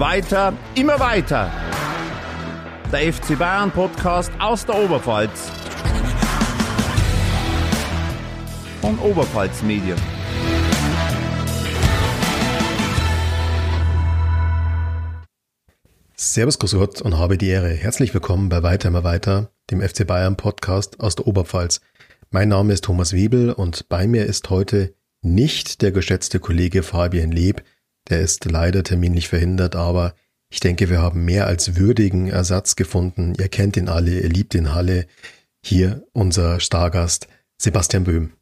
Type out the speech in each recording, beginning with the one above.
Weiter, immer weiter. Der FC Bayern Podcast aus der Oberpfalz. Von Oberpfalz Medien. Servus, Grüß Gott und habe die Ehre. Herzlich willkommen bei Weiter immer weiter, dem FC Bayern Podcast aus der Oberpfalz. Mein Name ist Thomas Wiebel und bei mir ist heute nicht der geschätzte Kollege Fabian Leb, der ist leider terminlich verhindert, aber ich denke, wir haben mehr als würdigen Ersatz gefunden. Ihr kennt ihn alle, ihr liebt ihn alle. Hier unser Stargast Sebastian Böhm.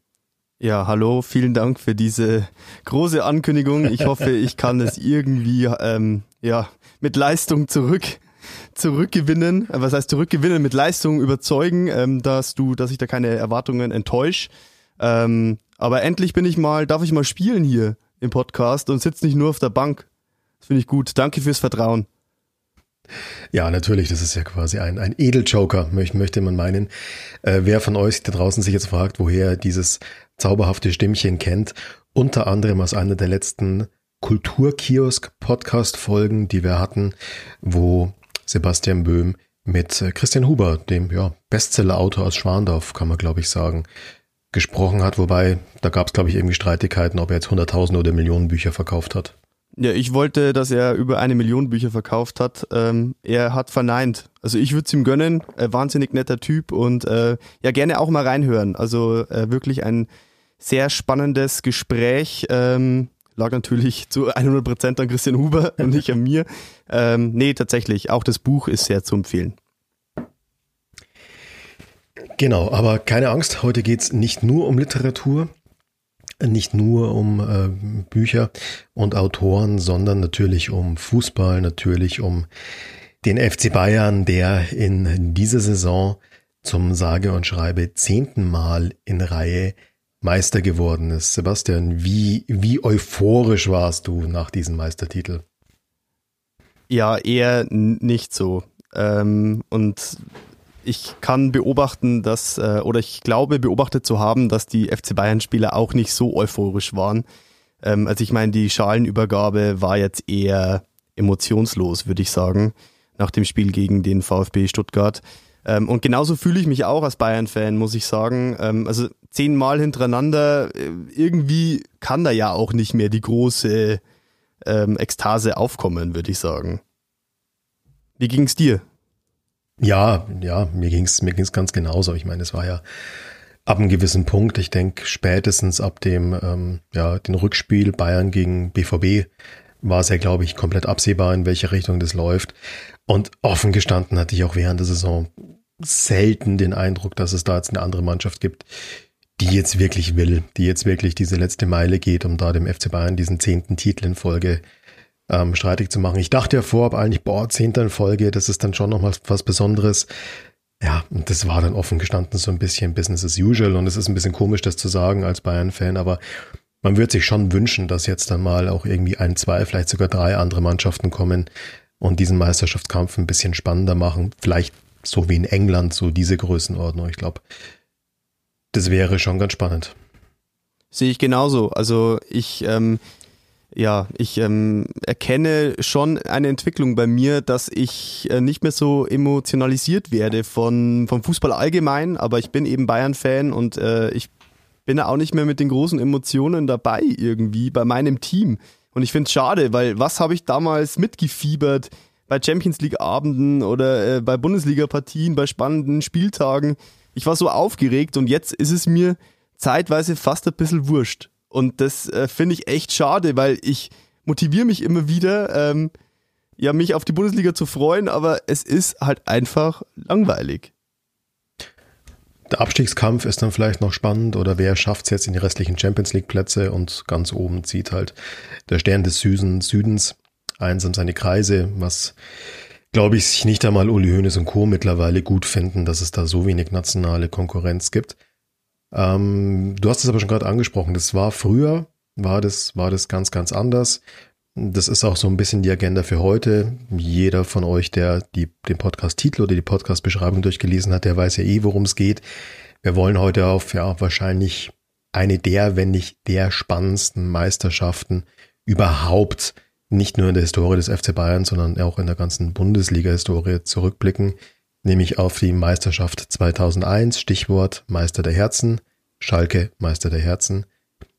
Ja, hallo, vielen Dank für diese große Ankündigung. Ich hoffe, ich kann es irgendwie ähm, ja, mit Leistung zurück zurückgewinnen, äh, was heißt zurückgewinnen, mit Leistung überzeugen, ähm, dass du, dass ich da keine Erwartungen enttäusche. Ähm, aber endlich bin ich mal, darf ich mal spielen hier im Podcast und sitze nicht nur auf der Bank. Das finde ich gut. Danke fürs Vertrauen. Ja, natürlich, das ist ja quasi ein, ein Edeljoker, möchte, möchte man meinen. Äh, wer von euch da draußen sich jetzt fragt, woher dieses zauberhafte Stimmchen kennt, unter anderem aus einer der letzten Kulturkiosk-Podcast-Folgen, die wir hatten, wo Sebastian Böhm mit äh, Christian Huber, dem ja, Bestseller-Autor aus Schwandorf, kann man glaube ich sagen, gesprochen hat. Wobei, da gab es glaube ich irgendwie Streitigkeiten, ob er jetzt hunderttausende oder Millionen Bücher verkauft hat. Ja, ich wollte, dass er über eine Million Bücher verkauft hat. Ähm, er hat verneint. Also ich würde es ihm gönnen. Äh, wahnsinnig netter Typ und äh, ja gerne auch mal reinhören. Also äh, wirklich ein sehr spannendes Gespräch. Ähm, lag natürlich zu 100 Prozent an Christian Huber und nicht an mir. Ähm, nee, tatsächlich, auch das Buch ist sehr zu empfehlen. Genau, aber keine Angst, heute geht's nicht nur um Literatur, nicht nur um äh, Bücher und Autoren, sondern natürlich um Fußball, natürlich um den FC Bayern, der in dieser Saison zum sage und schreibe zehnten Mal in Reihe Meister geworden ist. Sebastian, wie, wie euphorisch warst du nach diesem Meistertitel? Ja, eher nicht so. Ähm, und ich kann beobachten, dass, äh, oder ich glaube beobachtet zu haben, dass die FC Bayern-Spieler auch nicht so euphorisch waren. Ähm, also ich meine, die Schalenübergabe war jetzt eher emotionslos, würde ich sagen, nach dem Spiel gegen den VfB Stuttgart. Ähm, und genauso fühle ich mich auch als Bayern-Fan, muss ich sagen. Ähm, also zehnmal hintereinander, äh, irgendwie kann da ja auch nicht mehr die große ähm, Ekstase aufkommen, würde ich sagen. Wie ging's dir? Ja, ja, mir ging's mir ging's ganz genauso. Ich meine, es war ja ab einem gewissen Punkt, ich denke spätestens ab dem ähm, ja den Rückspiel Bayern gegen BVB war es ja, glaube ich, komplett absehbar, in welche Richtung das läuft. Und offen gestanden hatte ich auch während der Saison selten den Eindruck, dass es da jetzt eine andere Mannschaft gibt, die jetzt wirklich will, die jetzt wirklich diese letzte Meile geht, um da dem FC Bayern diesen zehnten Titel in Folge ähm, streitig zu machen. Ich dachte ja vorab eigentlich, boah, zehnter in Folge, das ist dann schon noch was, was Besonderes. Ja, und das war dann offen gestanden so ein bisschen Business as usual und es ist ein bisschen komisch, das zu sagen als Bayern-Fan, aber man würde sich schon wünschen, dass jetzt dann mal auch irgendwie ein, zwei, vielleicht sogar drei andere Mannschaften kommen und diesen Meisterschaftskampf ein bisschen spannender machen. Vielleicht so wie in England, so diese Größenordnung. Ich glaube, das wäre schon ganz spannend. Sehe ich genauso. Also ich, ähm, ja, ich ähm, erkenne schon eine Entwicklung bei mir, dass ich äh, nicht mehr so emotionalisiert werde von vom Fußball allgemein, aber ich bin eben Bayern-Fan und äh, ich bin auch nicht mehr mit den großen Emotionen dabei irgendwie bei meinem Team. Und ich finde es schade, weil was habe ich damals mitgefiebert bei Champions League Abenden oder äh, bei Bundesliga Partien, bei spannenden Spieltagen? Ich war so aufgeregt und jetzt ist es mir zeitweise fast ein bisschen wurscht. Und das äh, finde ich echt schade, weil ich motiviere mich immer wieder, ähm, ja, mich auf die Bundesliga zu freuen, aber es ist halt einfach langweilig. Der Abstiegskampf ist dann vielleicht noch spannend oder wer schafft es jetzt in die restlichen Champions League Plätze und ganz oben zieht halt der Stern des Süden, Südens einsam seine Kreise, was glaube ich sich nicht einmal Uli Hoeneß und Co. mittlerweile gut finden, dass es da so wenig nationale Konkurrenz gibt. Ähm, du hast es aber schon gerade angesprochen. Das war früher, war das, war das ganz, ganz anders. Das ist auch so ein bisschen die Agenda für heute. Jeder von euch, der die, den Podcast-Titel oder die Podcast-Beschreibung durchgelesen hat, der weiß ja eh, worum es geht. Wir wollen heute auf ja wahrscheinlich eine der, wenn nicht der spannendsten Meisterschaften überhaupt nicht nur in der Historie des FC Bayern, sondern auch in der ganzen Bundesliga-Historie zurückblicken, nämlich auf die Meisterschaft 2001, Stichwort Meister der Herzen, Schalke Meister der Herzen.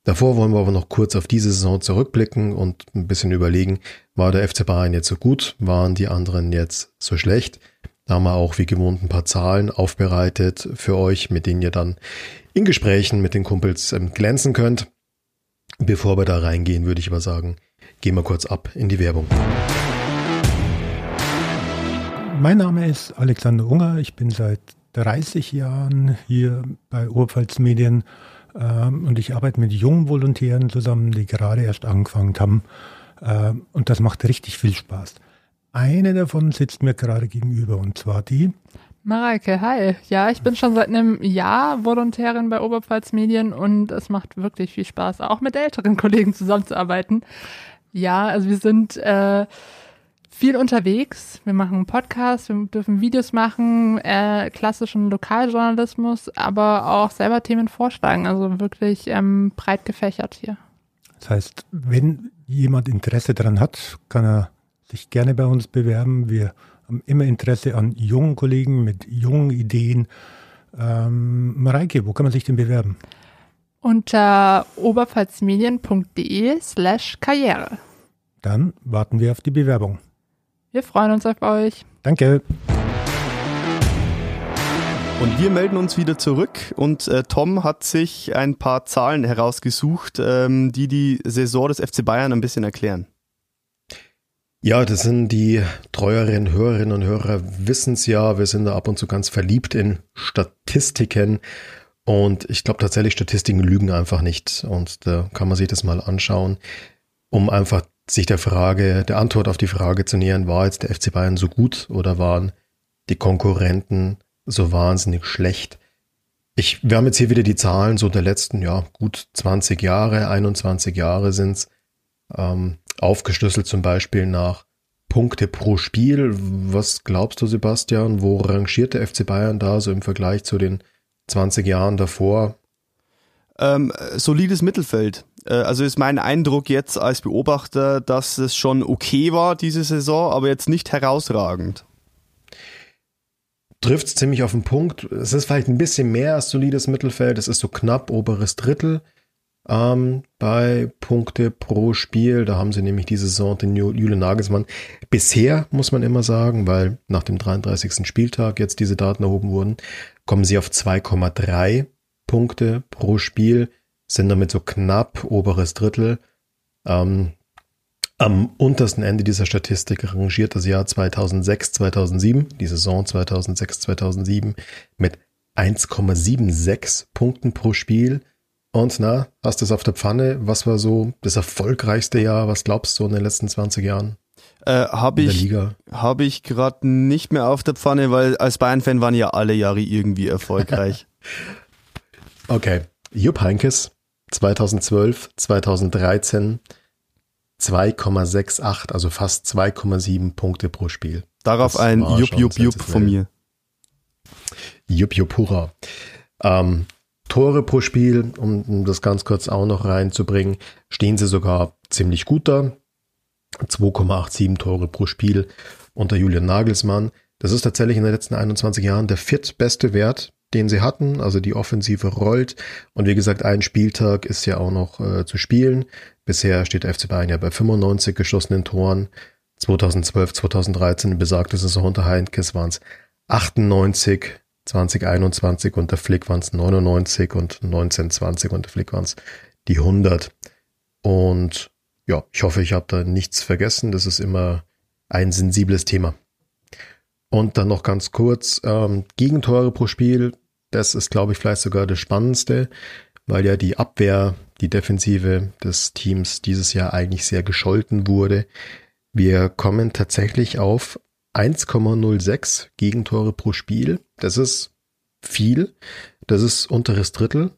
Davor wollen wir aber noch kurz auf diese Saison zurückblicken und ein bisschen überlegen, war der FC Bayern jetzt so gut, waren die anderen jetzt so schlecht? Da haben wir auch wie gewohnt ein paar Zahlen aufbereitet für euch, mit denen ihr dann in Gesprächen mit den Kumpels ähm, glänzen könnt. Bevor wir da reingehen, würde ich aber sagen, gehen wir kurz ab in die Werbung. Mein Name ist Alexander Unger. Ich bin seit 30 Jahren hier bei Urpfalz Medien ähm, und ich arbeite mit jungen Volontären zusammen, die gerade erst angefangen haben. Ähm, und das macht richtig viel Spaß. Eine davon sitzt mir gerade gegenüber und zwar die. Mareike, hi. Ja, ich bin schon seit einem Jahr Volontärin bei Oberpfalz Medien und es macht wirklich viel Spaß, auch mit älteren Kollegen zusammenzuarbeiten. Ja, also wir sind äh, viel unterwegs. Wir machen einen Podcast, wir dürfen Videos machen, äh, klassischen Lokaljournalismus, aber auch selber Themen vorschlagen. Also wirklich ähm, breit gefächert hier. Das heißt, wenn jemand Interesse daran hat, kann er sich gerne bei uns bewerben. Wir haben immer Interesse an jungen Kollegen mit jungen Ideen. Ähm, Mareike, wo kann man sich denn bewerben? Unter oberpfalzmedien.de slash Karriere. Dann warten wir auf die Bewerbung. Wir freuen uns auf euch. Danke. Und wir melden uns wieder zurück und äh, Tom hat sich ein paar Zahlen herausgesucht, ähm, die die Saison des FC Bayern ein bisschen erklären. Ja, das sind die treueren Hörerinnen und Hörer wissen es ja. Wir sind da ab und zu ganz verliebt in Statistiken. Und ich glaube tatsächlich, Statistiken lügen einfach nicht. Und da kann man sich das mal anschauen, um einfach sich der Frage, der Antwort auf die Frage zu nähern, war jetzt der FC Bayern so gut oder waren die Konkurrenten so wahnsinnig schlecht? Ich, wir haben jetzt hier wieder die Zahlen so der letzten, ja, gut 20 Jahre, 21 Jahre sind's, ähm, aufgeschlüsselt zum Beispiel nach Punkte pro Spiel. Was glaubst du, Sebastian, wo rangiert der FC Bayern da so im Vergleich zu den 20 Jahren davor? Ähm, solides Mittelfeld. Äh, also ist mein Eindruck jetzt als Beobachter, dass es schon okay war diese Saison, aber jetzt nicht herausragend. Trifft es ziemlich auf den Punkt. Es ist vielleicht ein bisschen mehr als solides Mittelfeld. Es ist so knapp oberes Drittel ähm, bei Punkte pro Spiel. Da haben sie nämlich diese Saison den Jule Nagelsmann. Bisher muss man immer sagen, weil nach dem 33. Spieltag jetzt diese Daten erhoben wurden, kommen sie auf 2,3 Punkte pro Spiel sind damit so knapp oberes Drittel. Ähm, am untersten Ende dieser Statistik rangiert das Jahr 2006, 2007, die Saison 2006, 2007 mit 1,76 Punkten pro Spiel. Und na, hast du es auf der Pfanne? Was war so das erfolgreichste Jahr? Was glaubst du in den letzten 20 Jahren? Äh, habe ich, hab ich gerade nicht mehr auf der Pfanne, weil als Bayern-Fan waren ja alle Jahre irgendwie erfolgreich. okay. Jupp Heinkes 2012, 2013 2,68, also fast 2,7 Punkte pro Spiel. Darauf das ein Jupp, Jupp, Jupp von mir. Jupp, Jupp, hurra. Ähm, Tore pro Spiel, um, um das ganz kurz auch noch reinzubringen, stehen sie sogar ziemlich gut da. 2,87 Tore pro Spiel unter Julian Nagelsmann. Das ist tatsächlich in den letzten 21 Jahren der viertbeste Wert den sie hatten. Also die Offensive rollt. Und wie gesagt, ein Spieltag ist ja auch noch äh, zu spielen. Bisher steht der FC Bayern ja bei 95 geschossenen Toren. 2012, 2013, besagte Saison unter Heinkes waren es 98, 2021 unter Flick waren es 99 und 1920 unter Flick waren es die 100. Und ja, ich hoffe, ich habe da nichts vergessen. Das ist immer ein sensibles Thema. Und dann noch ganz kurz, ähm, Gegentore pro Spiel, das ist, glaube ich, vielleicht sogar das Spannendste, weil ja die Abwehr, die Defensive des Teams dieses Jahr eigentlich sehr gescholten wurde. Wir kommen tatsächlich auf 1,06 Gegentore pro Spiel. Das ist viel. Das ist unteres Drittel.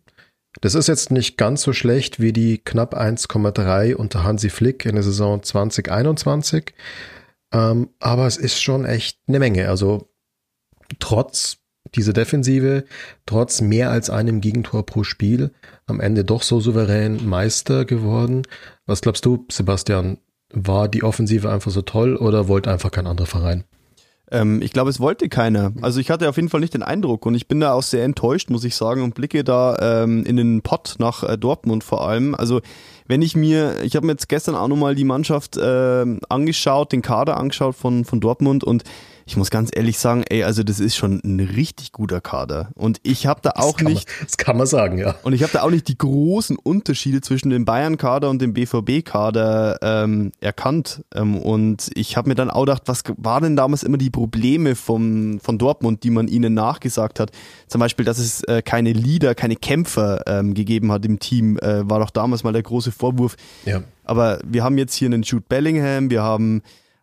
Das ist jetzt nicht ganz so schlecht wie die knapp 1,3 unter Hansi Flick in der Saison 2021. Ähm, aber es ist schon echt eine Menge. Also trotz dieser Defensive, trotz mehr als einem Gegentor pro Spiel, am Ende doch so souverän Meister geworden. Was glaubst du, Sebastian? war die Offensive einfach so toll oder wollte einfach kein anderer Verein? Ähm, ich glaube, es wollte keiner. Also ich hatte auf jeden Fall nicht den Eindruck und ich bin da auch sehr enttäuscht, muss ich sagen, und blicke da ähm, in den Pott nach äh, Dortmund vor allem. Also wenn ich mir, ich habe mir jetzt gestern auch nochmal die Mannschaft äh, angeschaut, den Kader angeschaut von, von Dortmund und ich muss ganz ehrlich sagen, ey, also das ist schon ein richtig guter Kader. Und ich habe da auch das nicht. Man, das kann man sagen, ja. Und ich habe da auch nicht die großen Unterschiede zwischen dem Bayern-Kader und dem BVB-Kader ähm, erkannt. Ähm, und ich habe mir dann auch gedacht, was waren denn damals immer die Probleme vom, von Dortmund, die man ihnen nachgesagt hat? Zum Beispiel, dass es äh, keine Leader, keine Kämpfer ähm, gegeben hat im Team, äh, war doch damals mal der große Vorwurf. Ja. Aber wir haben jetzt hier einen Jude Bellingham, wir haben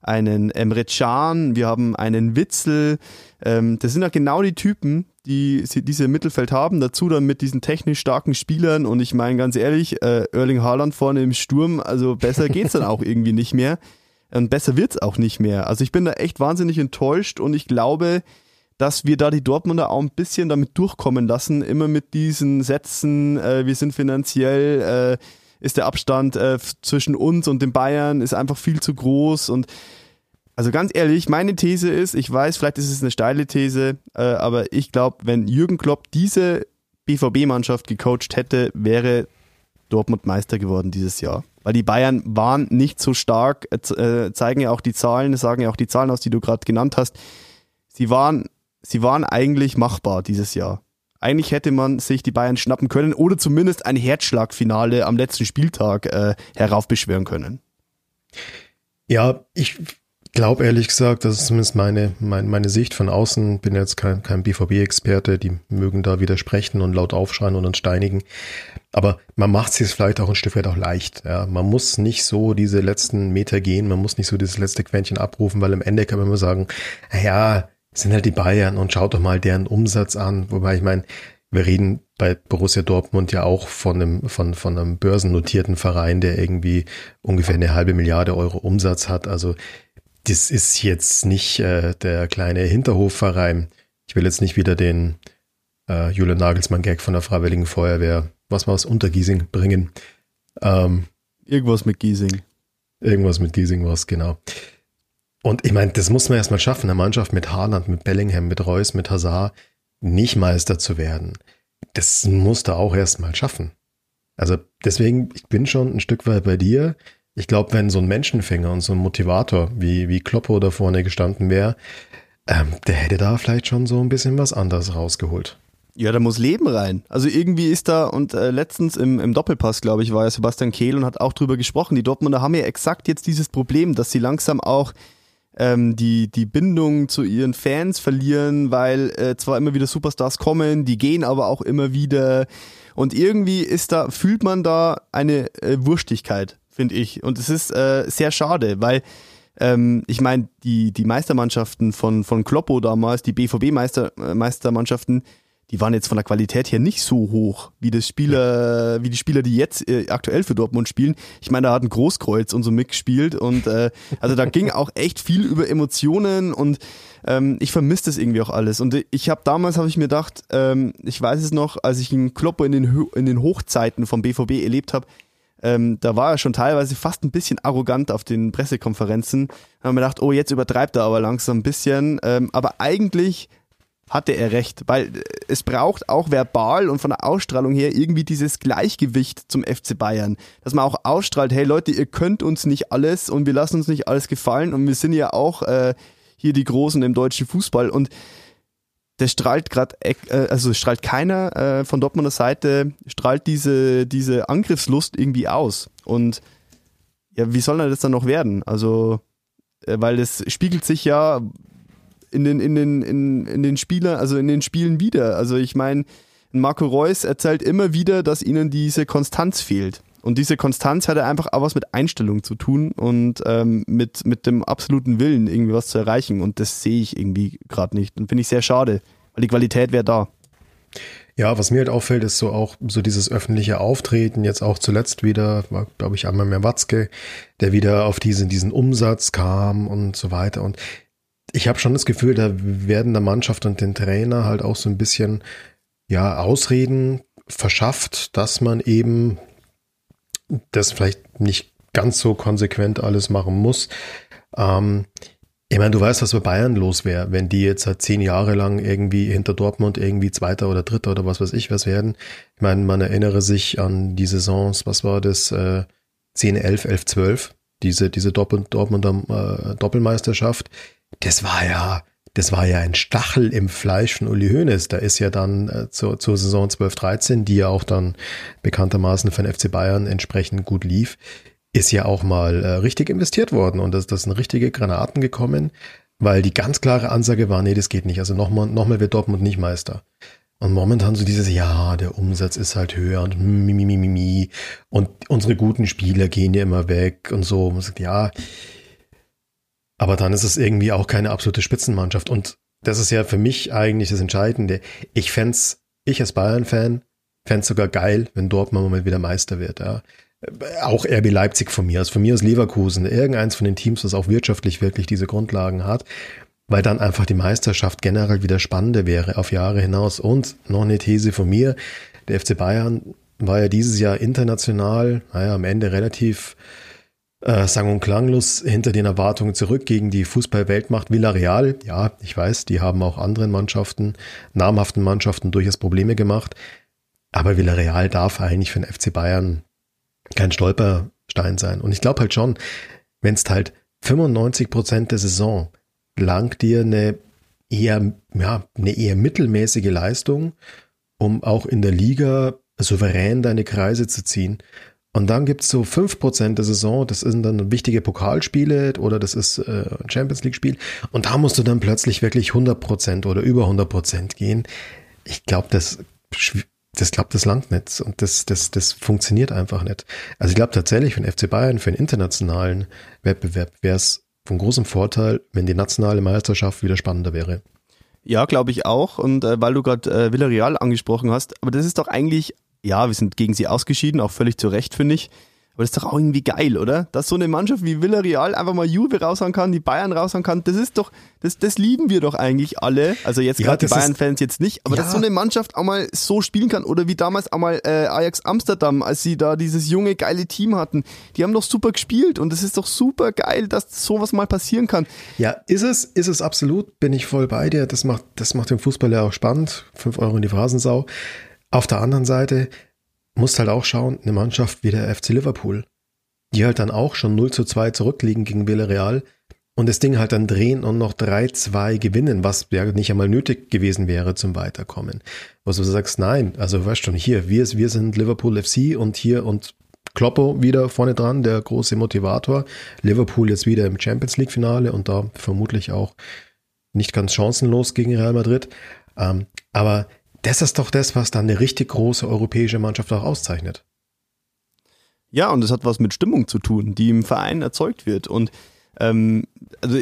einen Emre Can, wir haben einen Witzel. Ähm, das sind ja genau die Typen, die diese Mittelfeld haben. Dazu dann mit diesen technisch starken Spielern. Und ich meine ganz ehrlich, äh, Erling Haaland vorne im Sturm, also besser geht's dann auch irgendwie nicht mehr. Und besser wird's auch nicht mehr. Also ich bin da echt wahnsinnig enttäuscht und ich glaube, dass wir da die Dortmunder auch ein bisschen damit durchkommen lassen, immer mit diesen Sätzen, äh, wir sind finanziell, äh, ist der Abstand äh, zwischen uns und den Bayern ist einfach viel zu groß und also ganz ehrlich, meine These ist, ich weiß, vielleicht ist es eine steile These, äh, aber ich glaube, wenn Jürgen Klopp diese BVB-Mannschaft gecoacht hätte, wäre Dortmund Meister geworden dieses Jahr. Weil die Bayern waren nicht so stark, äh, zeigen ja auch die Zahlen, sagen ja auch die Zahlen aus, die du gerade genannt hast. Sie waren, sie waren eigentlich machbar dieses Jahr. Eigentlich hätte man sich die Bayern schnappen können oder zumindest ein Herzschlagfinale am letzten Spieltag äh, heraufbeschwören können. Ja, ich glaube ehrlich gesagt, das ist zumindest meine, meine, meine Sicht von außen. Bin jetzt kein, kein BVB-Experte, die mögen da widersprechen und laut aufschreien und uns steinigen. Aber man macht es sich vielleicht auch ein Stück weit auch leicht. Ja. Man muss nicht so diese letzten Meter gehen, man muss nicht so dieses letzte Quäntchen abrufen, weil am Ende kann man immer sagen, ja, sind halt die Bayern und schaut doch mal deren Umsatz an. Wobei ich meine, wir reden bei Borussia Dortmund ja auch von einem, von, von einem börsennotierten Verein, der irgendwie ungefähr eine halbe Milliarde Euro Umsatz hat. Also das ist jetzt nicht äh, der kleine Hinterhofverein. Ich will jetzt nicht wieder den äh, Julian Nagelsmann-Gag von der Freiwilligen Feuerwehr, was wir aus Untergiesing bringen. Ähm, irgendwas mit Giesing. Irgendwas mit Giesing was, genau. Und ich meine, das muss man erstmal schaffen, eine Mannschaft mit Haaland, mit Bellingham, mit Reus, mit Hazard nicht Meister zu werden. Das muss da auch erstmal schaffen. Also deswegen, ich bin schon ein Stück weit bei dir. Ich glaube, wenn so ein Menschenfänger und so ein Motivator wie, wie Kloppo da vorne gestanden wäre, ähm, der hätte da vielleicht schon so ein bisschen was anderes rausgeholt. Ja, da muss Leben rein. Also irgendwie ist da, und äh, letztens im, im Doppelpass, glaube ich, war ja Sebastian Kehl und hat auch drüber gesprochen. Die Dortmunder haben ja exakt jetzt dieses Problem, dass sie langsam auch ähm, die, die Bindung zu ihren Fans verlieren, weil äh, zwar immer wieder Superstars kommen, die gehen aber auch immer wieder. Und irgendwie ist da, fühlt man da eine äh, Wurstigkeit, finde ich. Und es ist äh, sehr schade, weil ähm, ich meine, die, die Meistermannschaften von, von Kloppo damals, die BVB-Meistermannschaften, -Meister, die waren jetzt von der Qualität her nicht so hoch wie das Spieler, ja. wie die Spieler, die jetzt äh, aktuell für Dortmund spielen. Ich meine, da hat ein Großkreuz und so mitgespielt und äh, also da ging auch echt viel über Emotionen und ähm, ich vermisse das irgendwie auch alles. Und ich habe damals habe ich mir gedacht, ähm, ich weiß es noch, als ich einen Kloppo in den in den Hochzeiten vom BVB erlebt habe. Ähm, da war er schon teilweise fast ein bisschen arrogant auf den Pressekonferenzen. Da haben wir gedacht, oh, jetzt übertreibt er aber langsam ein bisschen. Ähm, aber eigentlich hatte er recht, weil äh, es braucht auch verbal und von der Ausstrahlung her irgendwie dieses Gleichgewicht zum FC Bayern, dass man auch ausstrahlt, hey Leute, ihr könnt uns nicht alles und wir lassen uns nicht alles gefallen und wir sind ja auch äh, hier die Großen im deutschen Fußball und das strahlt gerade, äh, also strahlt keiner äh, von Dortmunder Seite, strahlt diese, diese Angriffslust irgendwie aus und ja, wie soll das dann noch werden? Also, äh, weil es spiegelt sich ja in den, in den, in, in den Spielern, also in den Spielen wieder. Also ich meine, Marco Reus erzählt immer wieder, dass ihnen diese Konstanz fehlt. Und diese Konstanz hat einfach auch was mit Einstellung zu tun und ähm, mit, mit dem absoluten Willen, irgendwie was zu erreichen. Und das sehe ich irgendwie gerade nicht. Und finde ich sehr schade, weil die Qualität wäre da. Ja, was mir halt auffällt, ist so auch so dieses öffentliche Auftreten, jetzt auch zuletzt wieder, war, glaube ich, einmal mehr Watzke, der wieder auf diesen, diesen Umsatz kam und so weiter. Und ich habe schon das Gefühl, da werden der Mannschaft und den Trainer halt auch so ein bisschen ja Ausreden verschafft, dass man eben das vielleicht nicht ganz so konsequent alles machen muss. Ähm, ich meine, du weißt, was bei Bayern los wäre, wenn die jetzt seit zehn Jahre lang irgendwie hinter Dortmund irgendwie Zweiter oder Dritter oder was weiß ich was werden. Ich meine, man erinnere sich an die Saisons, was war das, äh, 10, 11, 11, 12, diese, diese Doppel, Dortmunder äh, Doppelmeisterschaft. Das war ja, das war ja ein Stachel im Fleisch von Uli Hoeneß. Da ist ja dann äh, zur, zur Saison 12, 13, die ja auch dann bekanntermaßen von FC Bayern entsprechend gut lief, ist ja auch mal äh, richtig investiert worden und das, das sind richtige Granaten gekommen, weil die ganz klare Ansage war, nee, das geht nicht. Also nochmal, nochmal wird Dortmund nicht Meister. Und momentan so dieses, ja, der Umsatz ist halt höher und mi, mi, mi, mi, mi. Und unsere guten Spieler gehen ja immer weg und so. Und man sagt, ja. Aber dann ist es irgendwie auch keine absolute Spitzenmannschaft. Und das ist ja für mich eigentlich das Entscheidende. Ich fände ich als Bayern-Fan, fände sogar geil, wenn Dortmund mal wieder Meister wird, ja auch RB Leipzig von mir aus, von mir aus Leverkusen, irgendeins von den Teams, das auch wirtschaftlich wirklich diese Grundlagen hat, weil dann einfach die Meisterschaft generell wieder spannender wäre auf Jahre hinaus. Und noch eine These von mir, der FC Bayern war ja dieses Jahr international, naja, am Ende relativ äh, sang- und klanglos hinter den Erwartungen zurück gegen die Fußballweltmacht Villarreal. Ja, ich weiß, die haben auch anderen Mannschaften, namhaften Mannschaften durchaus Probleme gemacht. Aber Villarreal darf eigentlich für den FC Bayern kein Stolperstein sein. Und ich glaube halt schon, wenn es halt 95 Prozent der Saison lang dir eine eher, ja, eine eher mittelmäßige Leistung, um auch in der Liga souverän deine Kreise zu ziehen. Und dann gibt's so fünf Prozent der Saison, das sind dann wichtige Pokalspiele oder das ist äh, ein Champions League-Spiel. Und da musst du dann plötzlich wirklich 100 Prozent oder über 100 Prozent gehen. Ich glaube, das das klappt das langt nicht und das, das, das funktioniert einfach nicht. Also ich glaube tatsächlich für den FC Bayern, für einen internationalen Wettbewerb wäre es von großem Vorteil, wenn die nationale Meisterschaft wieder spannender wäre. Ja, glaube ich auch. Und äh, weil du gerade äh, Villarreal angesprochen hast, aber das ist doch eigentlich, ja, wir sind gegen sie ausgeschieden, auch völlig zu Recht, finde ich. Aber das ist doch auch irgendwie geil, oder? Dass so eine Mannschaft wie Villarreal einfach mal Juve raushauen kann, die Bayern raushauen kann, das ist doch, das, das lieben wir doch eigentlich alle. Also jetzt gerade ja, die Bayern-Fans jetzt nicht, aber ja. dass so eine Mannschaft auch mal so spielen kann oder wie damals auch mal äh, Ajax Amsterdam, als sie da dieses junge, geile Team hatten, die haben doch super gespielt und es ist doch super geil, dass sowas mal passieren kann. Ja, ist es, ist es absolut, bin ich voll bei dir. Das macht, das macht den Fußball ja auch spannend. Fünf Euro in die Phasensau. Auf der anderen Seite, musst halt auch schauen, eine Mannschaft wie der FC Liverpool, die halt dann auch schon 0 zu 2 zurückliegen gegen Villarreal und das Ding halt dann drehen und noch 3-2 gewinnen, was ja nicht einmal nötig gewesen wäre zum Weiterkommen. Was du sagst, nein, also weißt schon, hier, wir, wir sind Liverpool FC und hier und Kloppo wieder vorne dran, der große Motivator. Liverpool jetzt wieder im Champions League Finale und da vermutlich auch nicht ganz chancenlos gegen Real Madrid. Ähm, aber das ist doch das, was dann eine richtig große europäische Mannschaft auch auszeichnet. Ja, und das hat was mit Stimmung zu tun, die im Verein erzeugt wird. Und ähm, also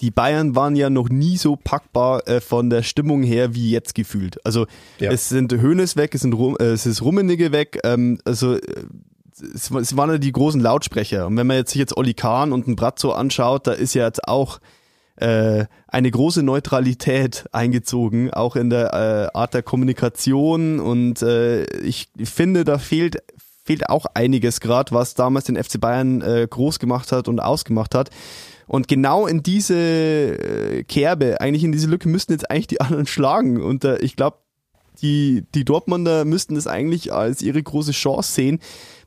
die Bayern waren ja noch nie so packbar äh, von der Stimmung her wie jetzt gefühlt. Also ja. es sind Höhnes weg, es, sind Rum, äh, es ist Rummenigge weg. Ähm, also äh, es, es, waren ja die großen Lautsprecher. Und wenn man jetzt sich jetzt Olli Kahn und ein Bratzo anschaut, da ist ja jetzt auch äh, eine große Neutralität eingezogen, auch in der äh, Art der Kommunikation. Und äh, ich finde, da fehlt fehlt auch einiges gerade, was damals den FC Bayern äh, groß gemacht hat und ausgemacht hat. Und genau in diese äh, Kerbe, eigentlich in diese Lücke müssten jetzt eigentlich die anderen schlagen. Und äh, ich glaube, die, die Dortmunder müssten das eigentlich als ihre große Chance sehen,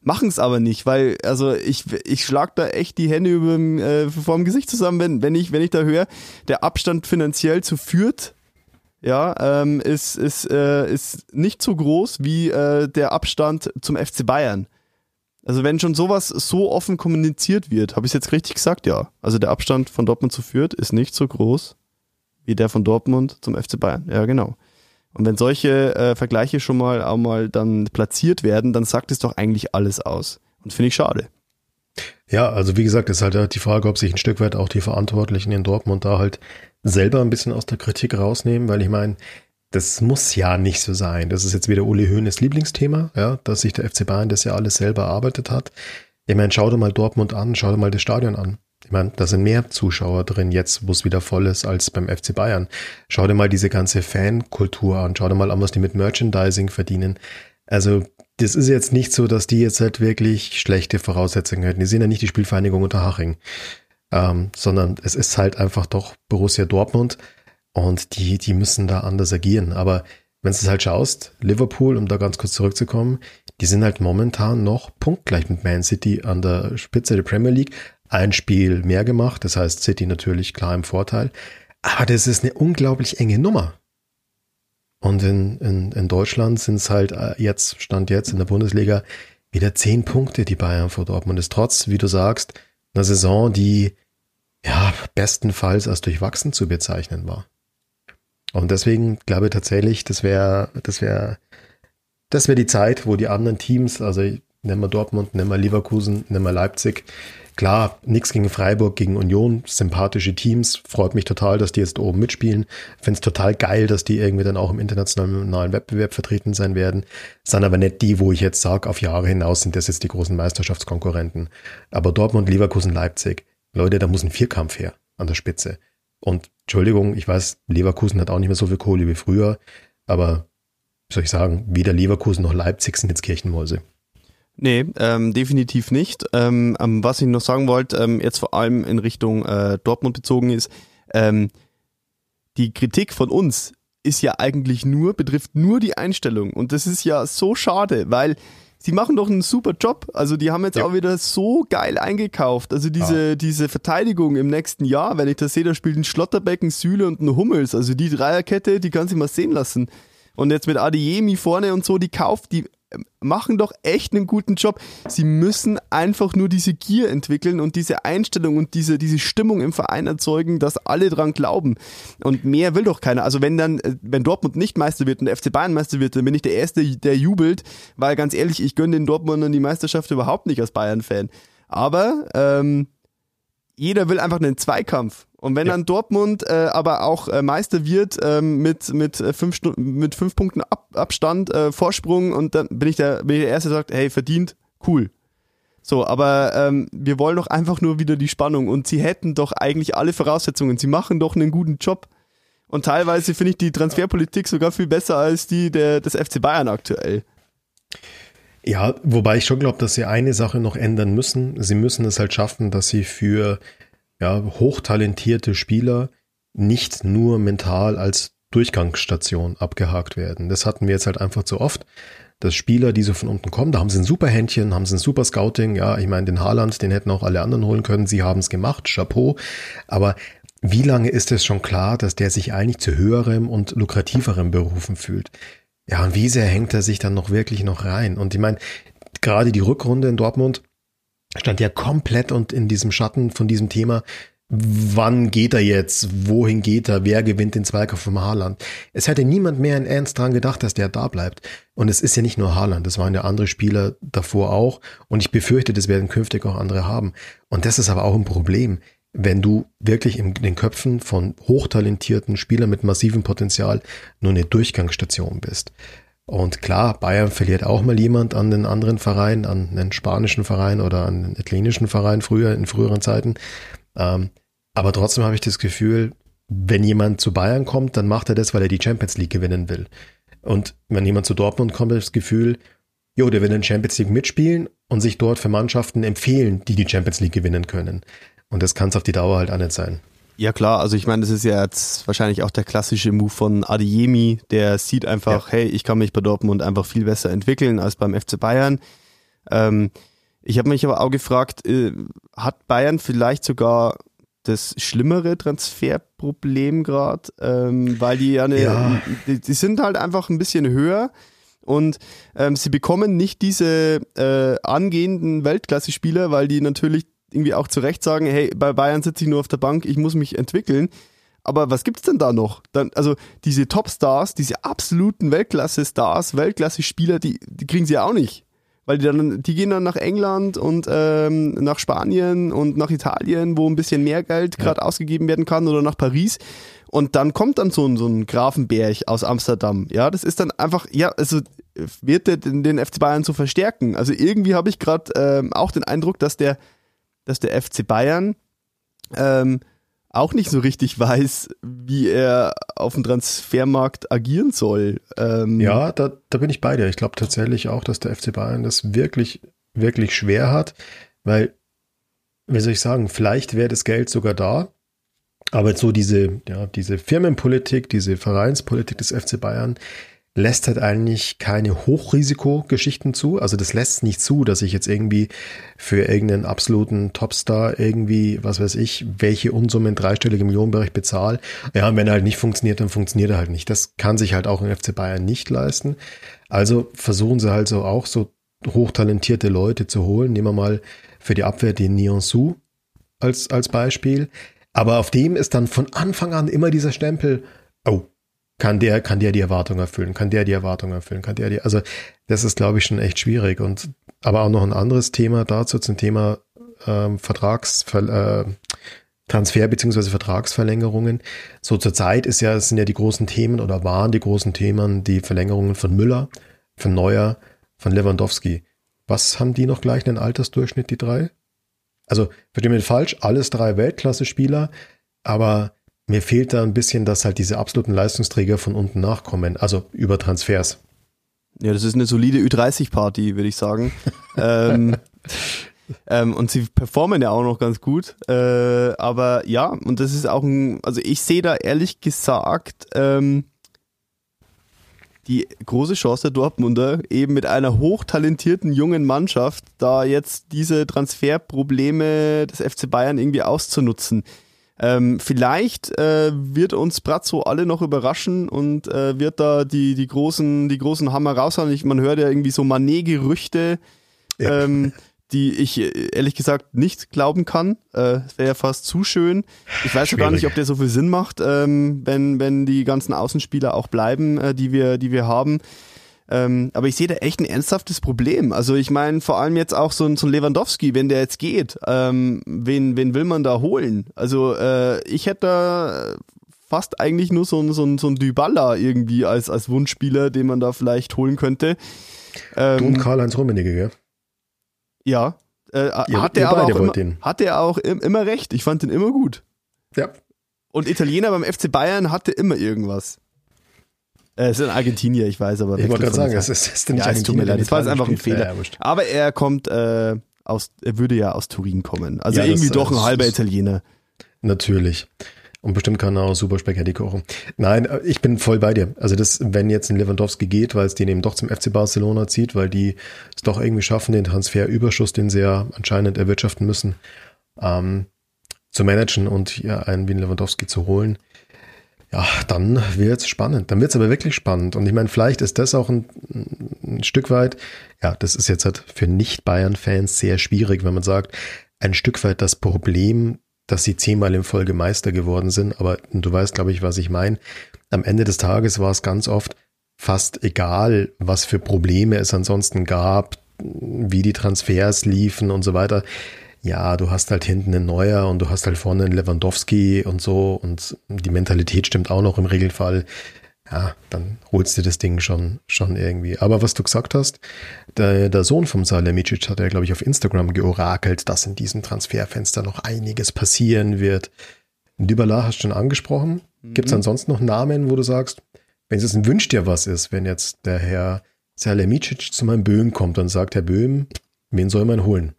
machen es aber nicht, weil also ich, ich schlag da echt die Hände über äh, vor dem Gesicht zusammen, wenn, wenn ich wenn ich da höre, der Abstand finanziell zu führt ja, ähm, ist, ist, äh, ist nicht so groß wie äh, der Abstand zum FC Bayern. Also wenn schon sowas so offen kommuniziert wird, habe ich es jetzt richtig gesagt, ja. Also der Abstand von Dortmund zu Fürth ist nicht so groß wie der von Dortmund zum FC Bayern. Ja, genau. Und wenn solche äh, Vergleiche schon mal auch mal dann platziert werden, dann sagt es doch eigentlich alles aus. Und finde ich schade. Ja, also wie gesagt, ist halt die Frage, ob sich ein Stück weit auch die Verantwortlichen in Dortmund da halt selber ein bisschen aus der Kritik rausnehmen, weil ich meine, das muss ja nicht so sein. Das ist jetzt wieder Uli Hoeneß Lieblingsthema, ja, dass sich der FC Bayern das ja alles selber erarbeitet hat. Ich meine, schau dir mal Dortmund an, schau dir mal das Stadion an. Meine, da sind mehr Zuschauer drin jetzt, wo es wieder voll ist, als beim FC Bayern. Schau dir mal diese ganze Fankultur an, schau dir mal an, was die mit Merchandising verdienen. Also das ist jetzt nicht so, dass die jetzt halt wirklich schlechte Voraussetzungen hätten. Die sind ja nicht die Spielvereinigung unter Haching, ähm, sondern es ist halt einfach doch Borussia Dortmund und die, die müssen da anders agieren. Aber wenn du es halt schaust, Liverpool, um da ganz kurz zurückzukommen, die sind halt momentan noch punktgleich mit Man City an der Spitze der Premier League. Ein Spiel mehr gemacht, das heißt City natürlich klar im Vorteil. Aber das ist eine unglaublich enge Nummer. Und in, in, in Deutschland sind es halt äh, jetzt, Stand jetzt in der Bundesliga, wieder zehn Punkte, die Bayern vor Dortmund ist. Trotz, wie du sagst, einer Saison, die ja bestenfalls als durchwachsen zu bezeichnen war. Und deswegen glaube ich tatsächlich, das wäre, das wäre, das wäre die Zeit, wo die anderen Teams, also nennen wir Dortmund, nennen wir Leverkusen, nennen wir Leipzig, Klar, nichts gegen Freiburg, gegen Union, sympathische Teams. Freut mich total, dass die jetzt oben mitspielen. Finde es total geil, dass die irgendwie dann auch im internationalen Wettbewerb vertreten sein werden. Sind aber nicht die, wo ich jetzt sage, auf Jahre hinaus sind das jetzt die großen Meisterschaftskonkurrenten. Aber Dortmund, Leverkusen, Leipzig, Leute, da muss ein Vierkampf her an der Spitze. Und Entschuldigung, ich weiß, Leverkusen hat auch nicht mehr so viel Kohle wie früher, aber soll ich sagen, weder Leverkusen noch Leipzig sind jetzt Kirchenmäuse. Nee, ähm, definitiv nicht. Ähm, ähm, was ich noch sagen wollte, ähm, jetzt vor allem in Richtung äh, Dortmund bezogen ist, ähm, die Kritik von uns ist ja eigentlich nur, betrifft nur die Einstellung. Und das ist ja so schade, weil sie machen doch einen super Job. Also die haben jetzt ja. auch wieder so geil eingekauft. Also diese, ja. diese Verteidigung im nächsten Jahr, wenn ich das sehe, da spielt ein Schlotterbecken, Süle und ein Hummels. Also die Dreierkette, die kann sich mal sehen lassen. Und jetzt mit Adiemi vorne und so, die kauft, die machen doch echt einen guten Job. Sie müssen einfach nur diese Gier entwickeln und diese Einstellung und diese, diese Stimmung im Verein erzeugen, dass alle dran glauben. Und mehr will doch keiner. Also wenn dann, äh, wenn Dortmund nicht Meister wird und der FC Bayern Meister wird, dann bin ich der Erste, der jubelt, weil ganz ehrlich, ich gönne den Dortmundern die Meisterschaft überhaupt nicht als Bayern-Fan. Aber ähm, jeder will einfach einen Zweikampf. Und wenn ja. dann Dortmund äh, aber auch äh, Meister wird ähm, mit mit äh, fünf Stunden, mit fünf Punkten Ab Abstand äh, Vorsprung und dann bin ich der bin ich der erste der sagt hey verdient cool. So aber ähm, wir wollen doch einfach nur wieder die Spannung. Und sie hätten doch eigentlich alle Voraussetzungen. Sie machen doch einen guten Job. Und teilweise finde ich die Transferpolitik sogar viel besser als die der des FC Bayern aktuell ja, wobei ich schon glaube, dass sie eine Sache noch ändern müssen. Sie müssen es halt schaffen, dass sie für ja, hochtalentierte Spieler nicht nur mental als Durchgangsstation abgehakt werden. Das hatten wir jetzt halt einfach zu oft. Dass Spieler, die so von unten kommen, da haben sie ein super Händchen, haben sie ein super Scouting. Ja, ich meine, den Haaland, den hätten auch alle anderen holen können. Sie haben es gemacht, Chapeau. Aber wie lange ist es schon klar, dass der sich eigentlich zu höherem und lukrativerem Berufen fühlt? Ja, und wie sehr hängt er sich dann noch wirklich noch rein? Und ich meine, gerade die Rückrunde in Dortmund stand ja komplett und in diesem Schatten von diesem Thema. Wann geht er jetzt? Wohin geht er? Wer gewinnt den Zweikampf vom Haaland? Es hätte niemand mehr in Ernst dran gedacht, dass der da bleibt. Und es ist ja nicht nur Haaland, das waren ja andere Spieler davor auch. Und ich befürchte, das werden künftig auch andere haben. Und das ist aber auch ein Problem wenn du wirklich in den Köpfen von hochtalentierten Spielern mit massivem Potenzial nur eine Durchgangsstation bist. Und klar, Bayern verliert auch mal jemand an den anderen Verein, an einen spanischen Verein oder an einen italienischen Verein früher, in früheren Zeiten. Ähm, aber trotzdem habe ich das Gefühl, wenn jemand zu Bayern kommt, dann macht er das, weil er die Champions League gewinnen will. Und wenn jemand zu Dortmund kommt, das Gefühl, jo, der will in Champions League mitspielen und sich dort für Mannschaften empfehlen, die die Champions League gewinnen können. Und das kann es auf die Dauer halt auch nicht sein. Ja klar, also ich meine, das ist ja jetzt wahrscheinlich auch der klassische Move von Adiemi, der sieht einfach, ja. hey, ich kann mich bei Dortmund einfach viel besser entwickeln als beim FC Bayern. Ähm, ich habe mich aber auch gefragt, äh, hat Bayern vielleicht sogar das schlimmere Transferproblem gerade, ähm, weil die ja, eine, ja. Die, die, sind halt einfach ein bisschen höher und ähm, sie bekommen nicht diese äh, angehenden Weltklasse-Spieler, weil die natürlich irgendwie auch zu Recht sagen, hey, bei Bayern sitze ich nur auf der Bank, ich muss mich entwickeln. Aber was gibt's denn da noch? Dann, also diese Top-Stars, diese absoluten Weltklasse-Stars, Weltklasse-Spieler, die, die kriegen sie ja auch nicht. Weil die dann, die gehen dann nach England und ähm, nach Spanien und nach Italien, wo ein bisschen mehr Geld gerade ja. ausgegeben werden kann, oder nach Paris. Und dann kommt dann so ein, so ein Grafenberg aus Amsterdam. Ja, das ist dann einfach, ja, also wird der den, den FC Bayern zu verstärken. Also irgendwie habe ich gerade ähm, auch den Eindruck, dass der dass der FC Bayern ähm, auch nicht so richtig weiß, wie er auf dem Transfermarkt agieren soll. Ähm ja, da, da bin ich bei dir. Ich glaube tatsächlich auch, dass der FC Bayern das wirklich, wirklich schwer hat, weil, wie soll ich sagen, vielleicht wäre das Geld sogar da, aber so diese, ja, diese Firmenpolitik, diese Vereinspolitik des FC Bayern, lässt halt eigentlich keine Hochrisikogeschichten zu. Also das lässt nicht zu, dass ich jetzt irgendwie für irgendeinen absoluten Topstar irgendwie, was weiß ich, welche Unsummen dreistellige Millionenbereich bezahle. Ja, und wenn er halt nicht funktioniert, dann funktioniert er halt nicht. Das kann sich halt auch ein FC Bayern nicht leisten. Also versuchen sie halt so auch so hochtalentierte Leute zu holen. Nehmen wir mal für die Abwehr den Nian Su als, als Beispiel. Aber auf dem ist dann von Anfang an immer dieser Stempel, oh, kann der, kann der die Erwartung erfüllen, kann der die Erwartung erfüllen, kann der die, also das ist, glaube ich, schon echt schwierig. Und aber auch noch ein anderes Thema dazu zum Thema ähm, Vertrags, äh, Transfer beziehungsweise Vertragsverlängerungen. So zur Zeit ist ja, sind ja die großen Themen oder waren die großen Themen die Verlängerungen von Müller, von Neuer, von Lewandowski. Was haben die noch gleich einen Altersdurchschnitt, die drei? Also, verstehe mir falsch, alles drei Weltklasse-Spieler, aber mir fehlt da ein bisschen, dass halt diese absoluten Leistungsträger von unten nachkommen, also über Transfers. Ja, das ist eine solide Ü30-Party, würde ich sagen. ähm, ähm, und sie performen ja auch noch ganz gut. Äh, aber ja, und das ist auch ein, also ich sehe da ehrlich gesagt ähm, die große Chance der Dortmunder, eben mit einer hochtalentierten jungen Mannschaft, da jetzt diese Transferprobleme des FC Bayern irgendwie auszunutzen. Ähm, vielleicht äh, wird uns Brazzo alle noch überraschen und äh, wird da die, die, großen, die großen Hammer raushauen. Ich, man hört ja irgendwie so Manet-Gerüchte, ja. ähm, die ich äh, ehrlich gesagt nicht glauben kann. Äh, wäre ja fast zu schön. Ich weiß ja gar nicht, ob der so viel Sinn macht, ähm, wenn, wenn die ganzen Außenspieler auch bleiben, äh, die, wir, die wir haben. Ähm, aber ich sehe da echt ein ernsthaftes Problem. Also ich meine, vor allem jetzt auch so ein, so ein Lewandowski, wenn der jetzt geht, ähm, wen, wen will man da holen? Also äh, ich hätte da fast eigentlich nur so ein, so ein, so ein Dybala irgendwie als, als Wunschspieler, den man da vielleicht holen könnte. Ähm, du und Karl-Heinz Rummenigge, gell? Ja. Äh, ihr, hat der auch immer, hat der auch immer recht. Ich fand den immer gut. Ja. Und Italiener beim FC Bayern hatte immer irgendwas. Äh, es ist ein Argentinier, ich weiß, aber. Ich wollte gerade sagen, es ist, ist nicht ja, Argentinier. Das war jetzt einfach ein Fehler. Ja, aber er kommt äh, aus, er würde ja aus Turin kommen. Also ja, irgendwie das, doch ein halber Italiener. Natürlich. Und bestimmt kann er auch super Spaghetti kochen. Nein, ich bin voll bei dir. Also das, wenn jetzt ein Lewandowski geht, weil es den eben doch zum FC Barcelona zieht, weil die es doch irgendwie schaffen, den Transferüberschuss, den sie ja anscheinend erwirtschaften müssen, ähm, zu managen und ja, einen wie Lewandowski zu holen, ja, dann wird's spannend. Dann wird's aber wirklich spannend. Und ich meine, vielleicht ist das auch ein, ein Stück weit, ja, das ist jetzt halt für Nicht-Bayern-Fans sehr schwierig, wenn man sagt, ein Stück weit das Problem, dass sie zehnmal in Folge Meister geworden sind. Aber du weißt, glaube ich, was ich meine. Am Ende des Tages war es ganz oft fast egal, was für Probleme es ansonsten gab, wie die Transfers liefen und so weiter ja, du hast halt hinten einen Neuer und du hast halt vorne einen Lewandowski und so und die Mentalität stimmt auch noch im Regelfall. Ja, dann holst du das Ding schon, schon irgendwie. Aber was du gesagt hast, der, der Sohn vom Salihamidzic hat ja, glaube ich, auf Instagram georakelt, dass in diesem Transferfenster noch einiges passieren wird. Dybala hast du schon angesprochen. Mhm. Gibt es ansonsten noch Namen, wo du sagst, wenn es ein Wünsch dir was ist, wenn jetzt der Herr Salihamidzic zu meinem Böhm kommt und sagt, Herr Böhm, wen soll man holen?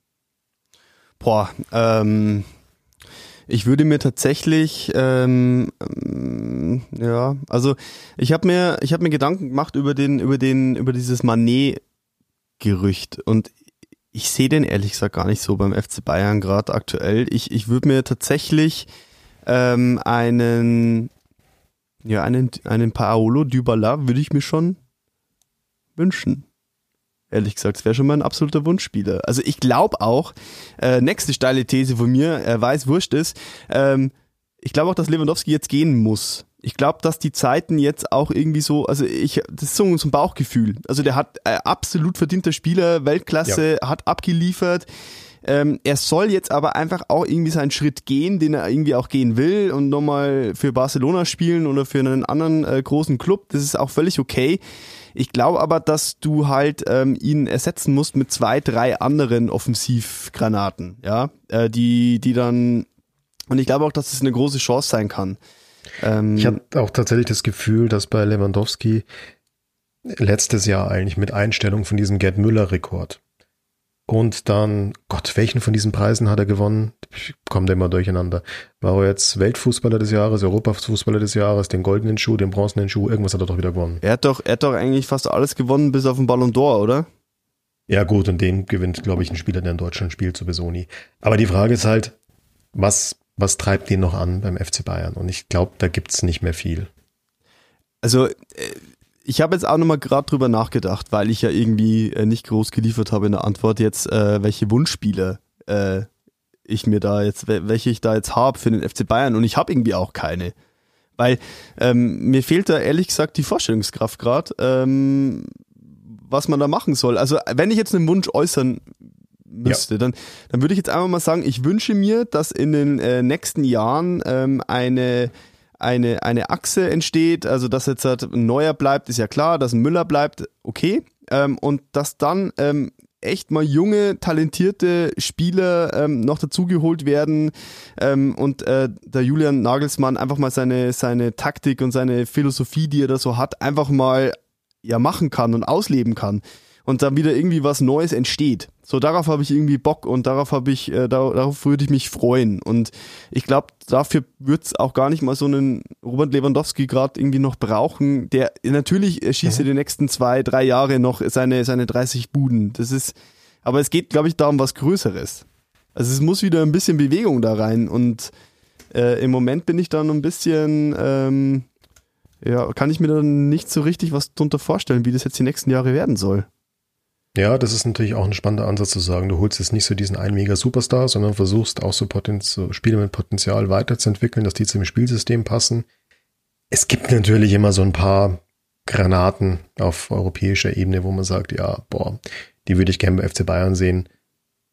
Boah, ähm, ich würde mir tatsächlich, ähm, ja, also ich habe mir, ich habe mir Gedanken gemacht über den, über den, über dieses Manet-Gerücht und ich sehe den ehrlich gesagt gar nicht so beim FC Bayern gerade aktuell. Ich, ich würde mir tatsächlich ähm, einen, ja, einen, einen Paolo Dybala würde ich mir schon wünschen ehrlich gesagt. Das wäre schon mal ein absoluter Wunschspieler. Also ich glaube auch, äh, nächste steile These von mir, er weiß, wurscht ist, ähm, ich glaube auch, dass Lewandowski jetzt gehen muss. Ich glaube, dass die Zeiten jetzt auch irgendwie so, also ich, das ist so, ein Bauchgefühl. Also der hat äh, absolut verdienter Spieler, Weltklasse, ja. hat abgeliefert. Ähm, er soll jetzt aber einfach auch irgendwie seinen Schritt gehen, den er irgendwie auch gehen will und nochmal für Barcelona spielen oder für einen anderen äh, großen Club. Das ist auch völlig okay. Ich glaube aber, dass du halt ähm, ihn ersetzen musst mit zwei, drei anderen Offensivgranaten, ja, äh, die, die dann Und ich glaube auch, dass es eine große Chance sein kann. Ähm, ich hatte auch tatsächlich das Gefühl, dass bei Lewandowski letztes Jahr eigentlich mit Einstellung von diesem Gerd Müller-Rekord und dann, Gott, welchen von diesen Preisen hat er gewonnen? Ich komme da immer durcheinander. War er jetzt Weltfußballer des Jahres, Europafußballer des Jahres, den goldenen Schuh, den bronzenen Schuh, irgendwas hat er doch wieder gewonnen. Er hat doch, er hat doch eigentlich fast alles gewonnen, bis auf den Ballon d'Or, oder? Ja, gut, und den gewinnt, glaube ich, ein Spieler, der in Deutschland spielt, zu Besoni. Aber die Frage ist halt, was, was treibt den noch an beim FC Bayern? Und ich glaube, da gibt's nicht mehr viel. Also, äh, ich habe jetzt auch nochmal gerade drüber nachgedacht, weil ich ja irgendwie äh, nicht groß geliefert habe in der Antwort jetzt, äh, welche Wunschspiele äh, ich mir da jetzt, welche ich da jetzt habe für den FC Bayern und ich habe irgendwie auch keine. Weil ähm, mir fehlt da ehrlich gesagt die Vorstellungskraft gerade, ähm, was man da machen soll. Also wenn ich jetzt einen Wunsch äußern müsste, ja. dann, dann würde ich jetzt einfach mal sagen, ich wünsche mir, dass in den äh, nächsten Jahren ähm, eine eine, eine Achse entsteht, also dass jetzt halt ein Neuer bleibt, ist ja klar, dass ein Müller bleibt, okay. Ähm, und dass dann ähm, echt mal junge, talentierte Spieler ähm, noch dazugeholt werden ähm, und äh, der Julian Nagelsmann einfach mal seine, seine Taktik und seine Philosophie, die er da so hat, einfach mal ja machen kann und ausleben kann und dann wieder irgendwie was Neues entsteht. So, darauf habe ich irgendwie Bock und darauf habe ich, äh, darauf würde ich mich freuen. Und ich glaube, dafür wird es auch gar nicht mal so einen Robert Lewandowski gerade irgendwie noch brauchen. Der natürlich schießt mhm. die nächsten zwei, drei Jahre noch seine, seine 30 Buden. Das ist, aber es geht, glaube ich, da um was Größeres. Also es muss wieder ein bisschen Bewegung da rein. Und äh, im Moment bin ich da noch ein bisschen, ähm, ja, kann ich mir da nicht so richtig was drunter vorstellen, wie das jetzt die nächsten Jahre werden soll. Ja, das ist natürlich auch ein spannender Ansatz zu sagen, du holst jetzt nicht so diesen einen mega Superstar, sondern versuchst auch so, Potenz so Spiele mit Potenzial weiterzuentwickeln, dass die zum Spielsystem passen. Es gibt natürlich immer so ein paar Granaten auf europäischer Ebene, wo man sagt, ja, boah, die würde ich gerne bei FC Bayern sehen.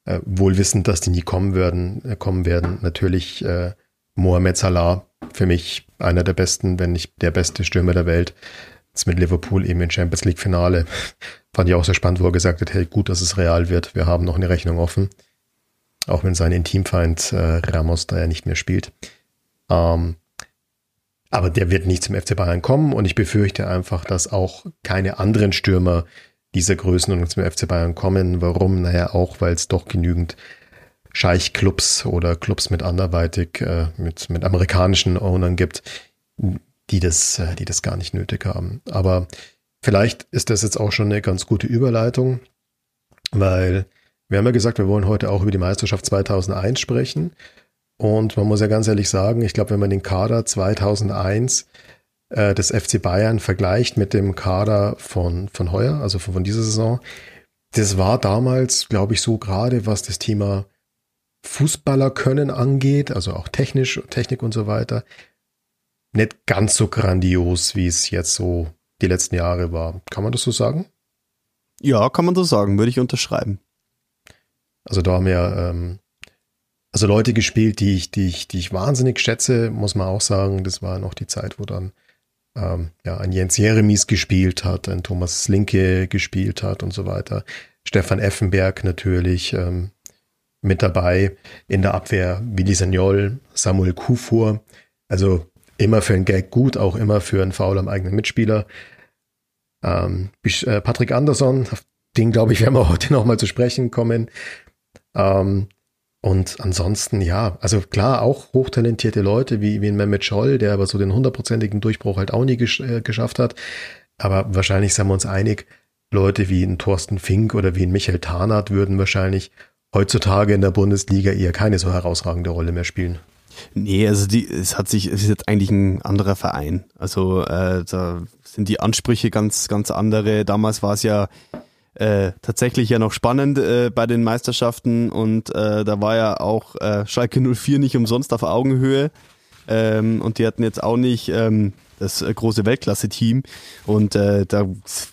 Äh, wohl wissend, dass die nie kommen werden, äh, kommen werden. Natürlich äh, Mohamed Salah, für mich einer der besten, wenn nicht der beste Stürmer der Welt. Jetzt mit Liverpool eben im Champions League Finale. Fand ich auch sehr spannend, wo er gesagt hat, hey, gut, dass es real wird. Wir haben noch eine Rechnung offen. Auch wenn sein Intimfeind äh, Ramos da ja nicht mehr spielt. Ähm, aber der wird nicht zum FC Bayern kommen und ich befürchte einfach, dass auch keine anderen Stürmer dieser Größenordnung zum FC Bayern kommen. Warum? Naja, auch weil es doch genügend Scheichclubs oder Clubs mit anderweitig, äh, mit, mit amerikanischen Ownern gibt, die das, äh, die das gar nicht nötig haben. Aber vielleicht ist das jetzt auch schon eine ganz gute Überleitung, weil wir haben ja gesagt, wir wollen heute auch über die Meisterschaft 2001 sprechen. Und man muss ja ganz ehrlich sagen, ich glaube, wenn man den Kader 2001 äh, des FC Bayern vergleicht mit dem Kader von, von heuer, also von, von dieser Saison, das war damals, glaube ich, so gerade, was das Thema Fußballer können angeht, also auch technisch, Technik und so weiter, nicht ganz so grandios, wie es jetzt so die letzten Jahre war. Kann man das so sagen? Ja, kann man so sagen, würde ich unterschreiben. Also da haben wir ähm, also Leute gespielt, die ich, die ich, die ich wahnsinnig schätze, muss man auch sagen. Das war noch die Zeit, wo dann ähm, ja ein Jens Jeremies gespielt hat, ein Thomas Slinke gespielt hat und so weiter. Stefan Effenberg natürlich ähm, mit dabei in der Abwehr, Willi Sagnol, Samuel Kufur. Also immer für einen Gag gut, auch immer für einen Foul am eigenen Mitspieler. Ähm, äh, Patrick Anderson, auf den glaube ich, werden wir heute nochmal zu sprechen kommen. Ähm, und ansonsten, ja, also klar, auch hochtalentierte Leute wie, wie ein Mehmet Scholl, der aber so den hundertprozentigen Durchbruch halt auch nie gesch äh, geschafft hat. Aber wahrscheinlich sind wir uns einig, Leute wie ein Thorsten Fink oder wie ein Michael Tarnath würden wahrscheinlich heutzutage in der Bundesliga eher keine so herausragende Rolle mehr spielen. Nee, also die, es hat sich, es ist jetzt eigentlich ein anderer Verein. Also äh, da sind die Ansprüche ganz, ganz andere. Damals war es ja äh, tatsächlich ja noch spannend äh, bei den Meisterschaften und äh, da war ja auch äh, Schalke 04 nicht umsonst auf Augenhöhe ähm, und die hatten jetzt auch nicht ähm, das äh, große Weltklasse-Team und äh, da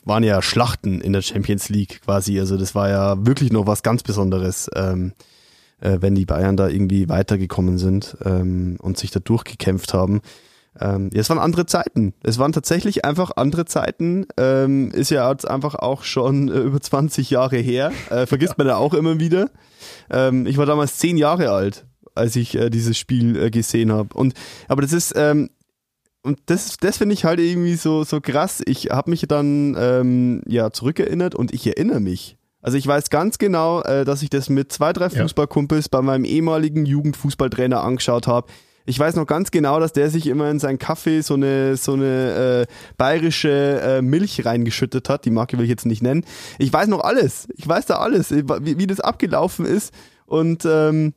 waren ja Schlachten in der Champions League quasi, also das war ja wirklich noch was ganz Besonderes. Ähm, äh, wenn die Bayern da irgendwie weitergekommen sind ähm, und sich da durchgekämpft haben. Ähm, ja, es waren andere Zeiten. Es waren tatsächlich einfach andere Zeiten. Ähm, ist ja jetzt einfach auch schon äh, über 20 Jahre her. Äh, vergisst man ja auch immer wieder. Ähm, ich war damals zehn Jahre alt. als ich äh, dieses Spiel äh, gesehen habe. Und aber das ist ähm, und das, das finde ich halt irgendwie so, so krass. Ich habe mich dann ähm, ja zurückerinnert und ich erinnere mich. Also ich weiß ganz genau, äh, dass ich das mit zwei, drei Fußballkumpels bei meinem ehemaligen Jugendfußballtrainer angeschaut habe. Ich weiß noch ganz genau, dass der sich immer in seinen Kaffee so eine so eine äh, bayerische äh, Milch reingeschüttet hat. Die Marke will ich jetzt nicht nennen. Ich weiß noch alles. Ich weiß da alles, wie, wie das abgelaufen ist. Und ähm,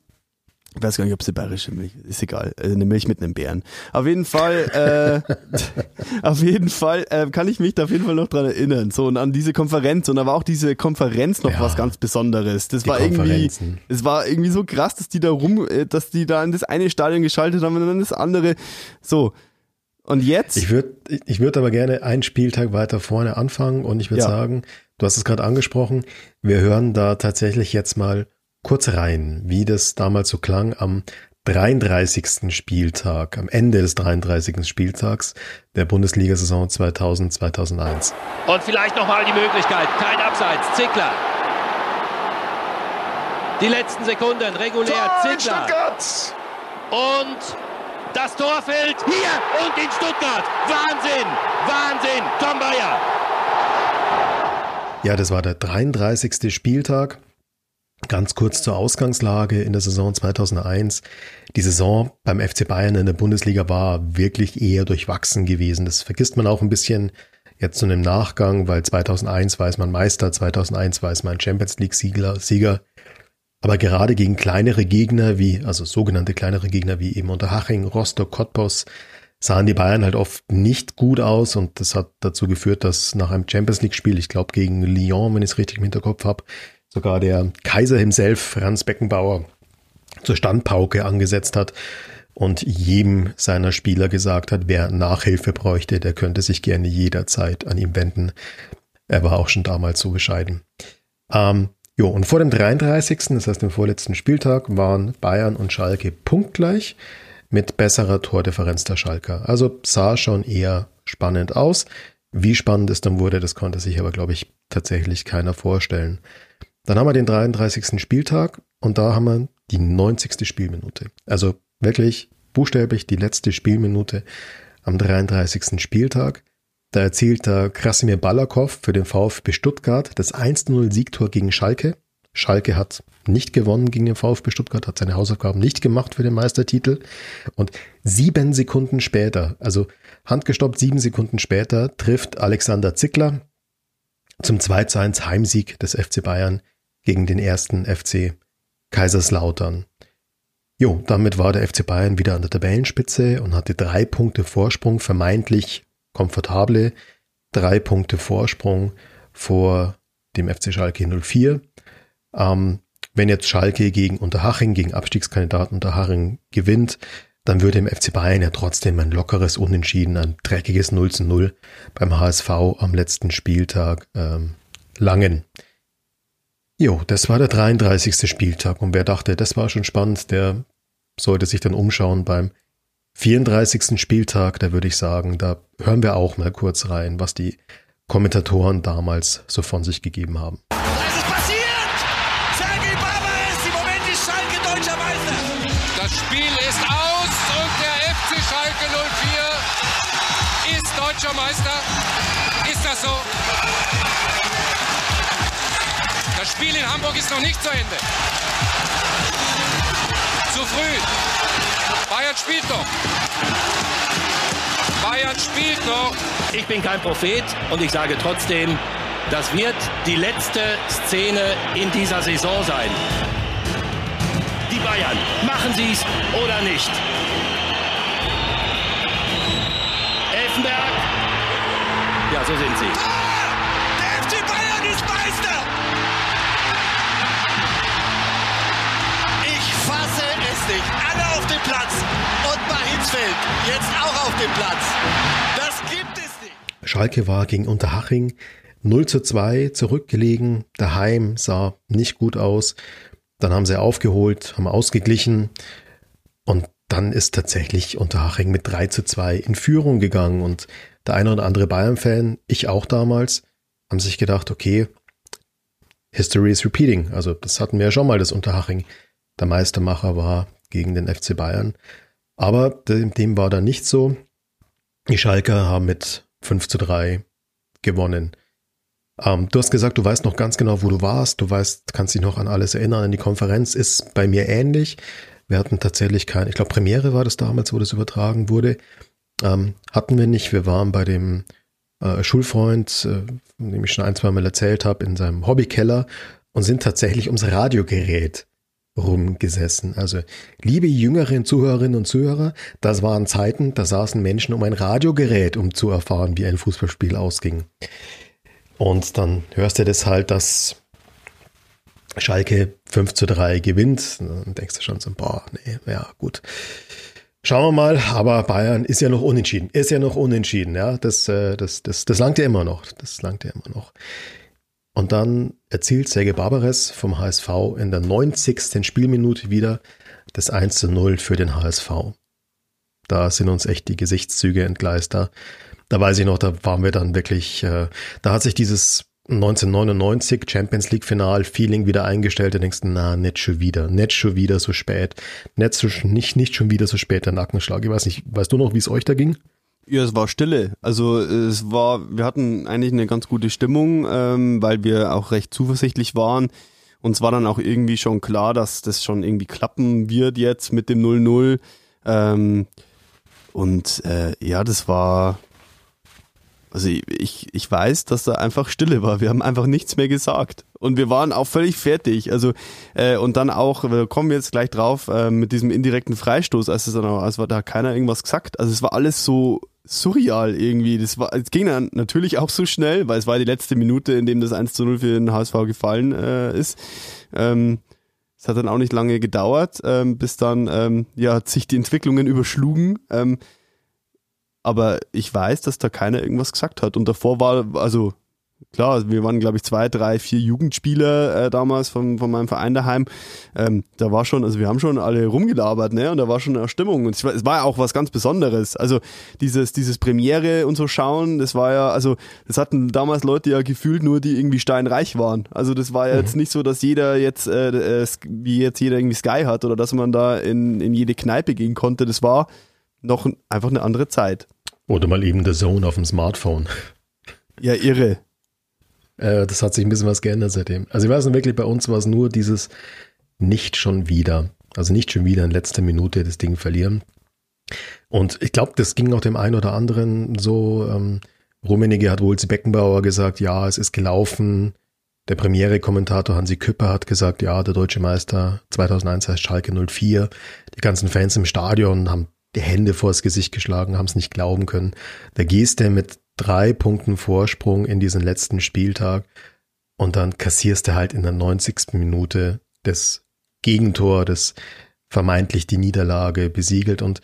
ich weiß gar nicht, ob es eine bayerische Milch ist. Ist egal. Äh, eine Milch mit einem Bären. Auf jeden Fall, äh, auf jeden Fall äh, kann ich mich da auf jeden Fall noch dran erinnern. So und an diese Konferenz. Und da war auch diese Konferenz noch ja, was ganz Besonderes. Das war irgendwie, es war irgendwie so krass, dass die da rum, äh, dass die da in das eine Stadion geschaltet haben und dann das andere. So. Und jetzt? Ich würde ich würd aber gerne einen Spieltag weiter vorne anfangen und ich würde ja. sagen, du hast es gerade angesprochen, wir hören da tatsächlich jetzt mal kurz rein, wie das damals so klang am 33. Spieltag, am Ende des 33. Spieltags der Bundesliga-Saison 2000-2001. Und vielleicht nochmal die Möglichkeit, kein Abseits, Zickler. Die letzten Sekunden, regulär, Tor Zickler. Und das Tor fällt hier und in Stuttgart. Wahnsinn, Wahnsinn, Tom Bayer. Ja, das war der 33. Spieltag. Ganz kurz zur Ausgangslage in der Saison 2001. Die Saison beim FC Bayern in der Bundesliga war wirklich eher durchwachsen gewesen. Das vergisst man auch ein bisschen jetzt so im Nachgang, weil 2001 war es man Meister, 2001 war es man Champions League Sieger. Aber gerade gegen kleinere Gegner wie, also sogenannte kleinere Gegner wie eben Unterhaching, Rostock, Cottbus, sahen die Bayern halt oft nicht gut aus und das hat dazu geführt, dass nach einem Champions League Spiel, ich glaube gegen Lyon, wenn ich es richtig im Hinterkopf habe, sogar der Kaiser himself, Franz Beckenbauer, zur Standpauke angesetzt hat und jedem seiner Spieler gesagt hat, wer Nachhilfe bräuchte, der könnte sich gerne jederzeit an ihm wenden. Er war auch schon damals so bescheiden. Ähm, jo, und vor dem 33., das heißt dem vorletzten Spieltag, waren Bayern und Schalke punktgleich mit besserer Tordifferenz der Schalker. Also sah schon eher spannend aus. Wie spannend es dann wurde, das konnte sich aber, glaube ich, tatsächlich keiner vorstellen. Dann haben wir den 33. Spieltag und da haben wir die 90. Spielminute. Also wirklich buchstäblich die letzte Spielminute am 33. Spieltag. Da erzielt der Krasimir Balakow für den VfB Stuttgart das 1-0 Siegtor gegen Schalke. Schalke hat nicht gewonnen gegen den VfB Stuttgart, hat seine Hausaufgaben nicht gemacht für den Meistertitel. Und sieben Sekunden später, also handgestoppt sieben Sekunden später, trifft Alexander Zickler zum 2 1 Heimsieg des FC Bayern gegen den ersten FC Kaiserslautern. Jo, damit war der FC Bayern wieder an der Tabellenspitze und hatte drei Punkte Vorsprung, vermeintlich komfortable drei Punkte Vorsprung vor dem FC Schalke 04. Ähm, wenn jetzt Schalke gegen Unterhaching, gegen Abstiegskandidaten Unterhaching gewinnt, dann würde im FC Bayern ja trotzdem ein lockeres Unentschieden, ein dreckiges 0 zu 0 beim HSV am letzten Spieltag ähm, langen. Jo, das war der 33. Spieltag und wer dachte, das war schon spannend, der sollte sich dann umschauen beim 34. Spieltag, da würde ich sagen, da hören wir auch mal kurz rein, was die Kommentatoren damals so von sich gegeben haben. Es ist passiert! Sergei Barbares, im Moment ist Schalke deutscher Meister. Das Spiel ist aus und der FC Schalke 04 ist deutscher Meister. Ist das so? Spiel in Hamburg ist noch nicht zu Ende. Zu früh. Bayern spielt noch. Bayern spielt noch. Ich bin kein Prophet und ich sage trotzdem, das wird die letzte Szene in dieser Saison sein. Die Bayern, machen sie es oder nicht? Elfenberg. Ja, so sind sie. Nicht. Alle auf dem Platz. Und Mahinsfeld jetzt auch auf dem Platz. Das gibt es nicht. Schalke war gegen Unterhaching 0 zu 2 zurückgelegen. Daheim sah nicht gut aus. Dann haben sie aufgeholt, haben ausgeglichen. Und dann ist tatsächlich Unterhaching mit 3 zu 2 in Führung gegangen. Und der eine oder andere Bayern-Fan, ich auch damals, haben sich gedacht, okay, History is repeating. Also das hatten wir ja schon mal, das Unterhaching. Der Meistermacher war gegen den FC Bayern. Aber dem war dann nicht so. Die Schalker haben mit 5 zu 3 gewonnen. Ähm, du hast gesagt, du weißt noch ganz genau, wo du warst. Du weißt, kannst dich noch an alles erinnern. Die Konferenz ist bei mir ähnlich. Wir hatten tatsächlich keine, ich glaube, Premiere war das damals, wo das übertragen wurde. Ähm, hatten wir nicht. Wir waren bei dem äh, Schulfreund, äh, dem ich schon ein, zwei Mal erzählt habe, in seinem Hobbykeller und sind tatsächlich ums Radiogerät rumgesessen. Also, liebe jüngeren Zuhörerinnen und Zuhörer, das waren Zeiten, da saßen Menschen um ein Radiogerät, um zu erfahren, wie ein Fußballspiel ausging. Und dann hörst du das halt, dass Schalke 5 zu 3 gewinnt. Dann denkst du schon so, boah, nee, ja, gut. Schauen wir mal, aber Bayern ist ja noch unentschieden. Ist ja noch unentschieden, ja. Das, äh, das, das, das langt ja immer noch. Das langt ja immer noch. Und dann erzielt Serge Barbares vom HSV in der 90. Spielminute wieder das 1 zu 0 für den HSV. Da sind uns echt die Gesichtszüge entgleist. Da, da weiß ich noch, da waren wir dann wirklich, äh, da hat sich dieses 1999 Champions League Final Feeling wieder eingestellt. Du denkst, na, nicht schon wieder, nicht schon wieder so spät, nicht, so, nicht, nicht schon wieder so spät der Nackenschlag. Ich weiß nicht, weißt du noch, wie es euch da ging? Ja, es war Stille. Also es war, wir hatten eigentlich eine ganz gute Stimmung, ähm, weil wir auch recht zuversichtlich waren. Uns war dann auch irgendwie schon klar, dass das schon irgendwie klappen wird jetzt mit dem 0-0. Ähm, und äh, ja, das war, also ich, ich weiß, dass da einfach Stille war. Wir haben einfach nichts mehr gesagt. Und wir waren auch völlig fertig. Also, äh, und dann auch, wir kommen jetzt gleich drauf, äh, mit diesem indirekten Freistoß, als es dann auch, als war da keiner irgendwas gesagt. Also es war alles so surreal irgendwie. Das war, es ging dann natürlich auch so schnell, weil es war die letzte Minute, in dem das 1 zu 0 für den HSV gefallen äh, ist. Ähm, es hat dann auch nicht lange gedauert, ähm, bis dann ähm, ja sich die Entwicklungen überschlugen. Ähm, aber ich weiß, dass da keiner irgendwas gesagt hat. Und davor war, also klar, wir waren, glaube ich, zwei, drei, vier Jugendspieler äh, damals von, von meinem Verein daheim. Ähm, da war schon, also wir haben schon alle rumgelabert, ne? Und da war schon eine Stimmung. Und es war ja auch was ganz Besonderes. Also dieses, dieses Premiere und so schauen, das war ja, also das hatten damals Leute ja gefühlt nur, die irgendwie steinreich waren. Also das war ja jetzt mhm. nicht so, dass jeder jetzt, äh, äh, wie jetzt jeder irgendwie Sky hat oder dass man da in, in jede Kneipe gehen konnte. Das war noch einfach eine andere Zeit. Oder mal eben der Zone auf dem Smartphone. Ja, irre. Äh, das hat sich ein bisschen was geändert seitdem. Also ich weiß nicht, wirklich, bei uns war es nur dieses nicht schon wieder. Also nicht schon wieder in letzter Minute das Ding verlieren. Und ich glaube, das ging auch dem einen oder anderen so. Ähm, Rummenigge hat wohl zu Beckenbauer gesagt, ja, es ist gelaufen. Der Premiere-Kommentator Hansi Küpper hat gesagt, ja, der deutsche Meister 2001 heißt Schalke 04. Die ganzen Fans im Stadion haben die Hände vors Gesicht geschlagen, haben es nicht glauben können. Da gehst du mit drei Punkten Vorsprung in diesen letzten Spieltag und dann kassierst du halt in der 90. Minute das Gegentor, das vermeintlich die Niederlage besiegelt und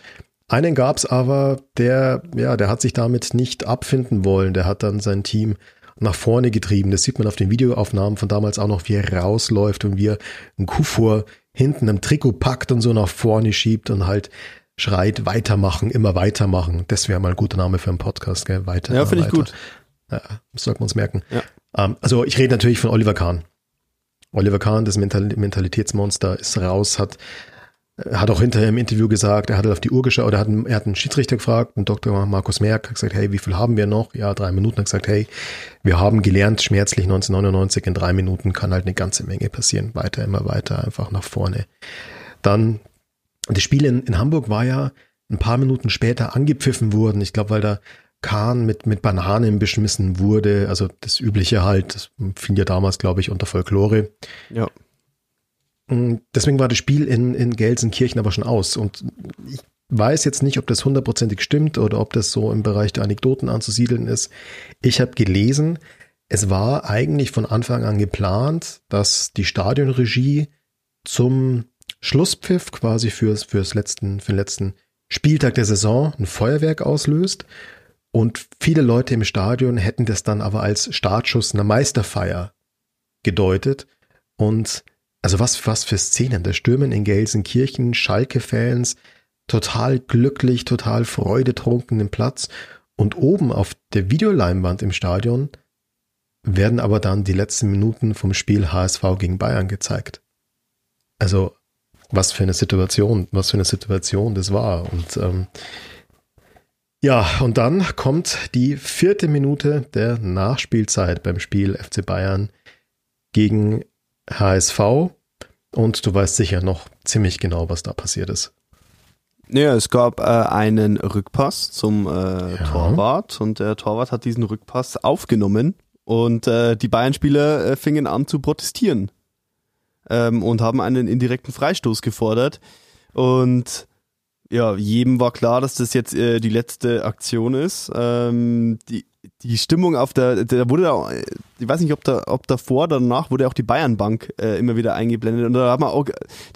einen gab's aber, der, ja, der hat sich damit nicht abfinden wollen. Der hat dann sein Team nach vorne getrieben. Das sieht man auf den Videoaufnahmen von damals auch noch, wie er rausläuft und wie er einen Kuh hinten am Trikot packt und so nach vorne schiebt und halt schreit, weitermachen, immer weitermachen. Das wäre mal ein guter Name für einen Podcast, gell? Weiter. Ja, finde ich gut. Ja, sollten wir uns merken. Ja. Um, ähm, also ich rede natürlich von Oliver Kahn. Oliver Kahn, das Mental Mentalitätsmonster, ist raus, hat hat auch hinterher im Interview gesagt, er hat auf die Uhr geschaut, er hat, einen, er hat einen Schiedsrichter gefragt, einen Dr. Markus Merck, hat gesagt, hey, wie viel haben wir noch? Ja, drei Minuten, hat gesagt, hey, wir haben gelernt, schmerzlich 1999, in drei Minuten kann halt eine ganze Menge passieren. Weiter, immer weiter, einfach nach vorne. Dann und das Spiel in, in Hamburg war ja ein paar Minuten später angepfiffen worden. Ich glaube, weil da Kahn mit, mit Bananen beschmissen wurde. Also das Übliche halt, das fing ja damals, glaube ich, unter Folklore. Ja. Und deswegen war das Spiel in, in Gelsenkirchen aber schon aus. Und ich weiß jetzt nicht, ob das hundertprozentig stimmt oder ob das so im Bereich der Anekdoten anzusiedeln ist. Ich habe gelesen, es war eigentlich von Anfang an geplant, dass die Stadionregie zum Schlusspfiff quasi fürs, fürs letzten, für den letzten Spieltag der Saison ein Feuerwerk auslöst. Und viele Leute im Stadion hätten das dann aber als Startschuss einer Meisterfeier gedeutet. Und also was, was für Szenen. Der Stürmen in Gelsenkirchen, Schalke-Fans, total glücklich, total freudetrunken im Platz. Und oben auf der Videoleinwand im Stadion werden aber dann die letzten Minuten vom Spiel HSV gegen Bayern gezeigt. Also was für eine Situation, was für eine Situation das war. Und ähm, ja, und dann kommt die vierte Minute der Nachspielzeit beim Spiel FC Bayern gegen HSV. Und du weißt sicher noch ziemlich genau, was da passiert ist. Ja, es gab äh, einen Rückpass zum äh, ja. Torwart und der Torwart hat diesen Rückpass aufgenommen und äh, die Bayern-Spieler äh, fingen an zu protestieren ähm, und haben einen indirekten Freistoß gefordert. Und ja, jedem war klar, dass das jetzt äh, die letzte Aktion ist. Ähm, die, die Stimmung auf der, der wurde da, ich weiß nicht, ob da, ob davor oder danach wurde auch die Bayernbank äh, immer wieder eingeblendet und da haben wir auch,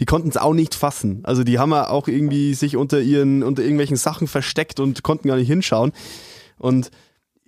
die konnten es auch nicht fassen. Also die haben auch irgendwie sich unter ihren, unter irgendwelchen Sachen versteckt und konnten gar nicht hinschauen. Und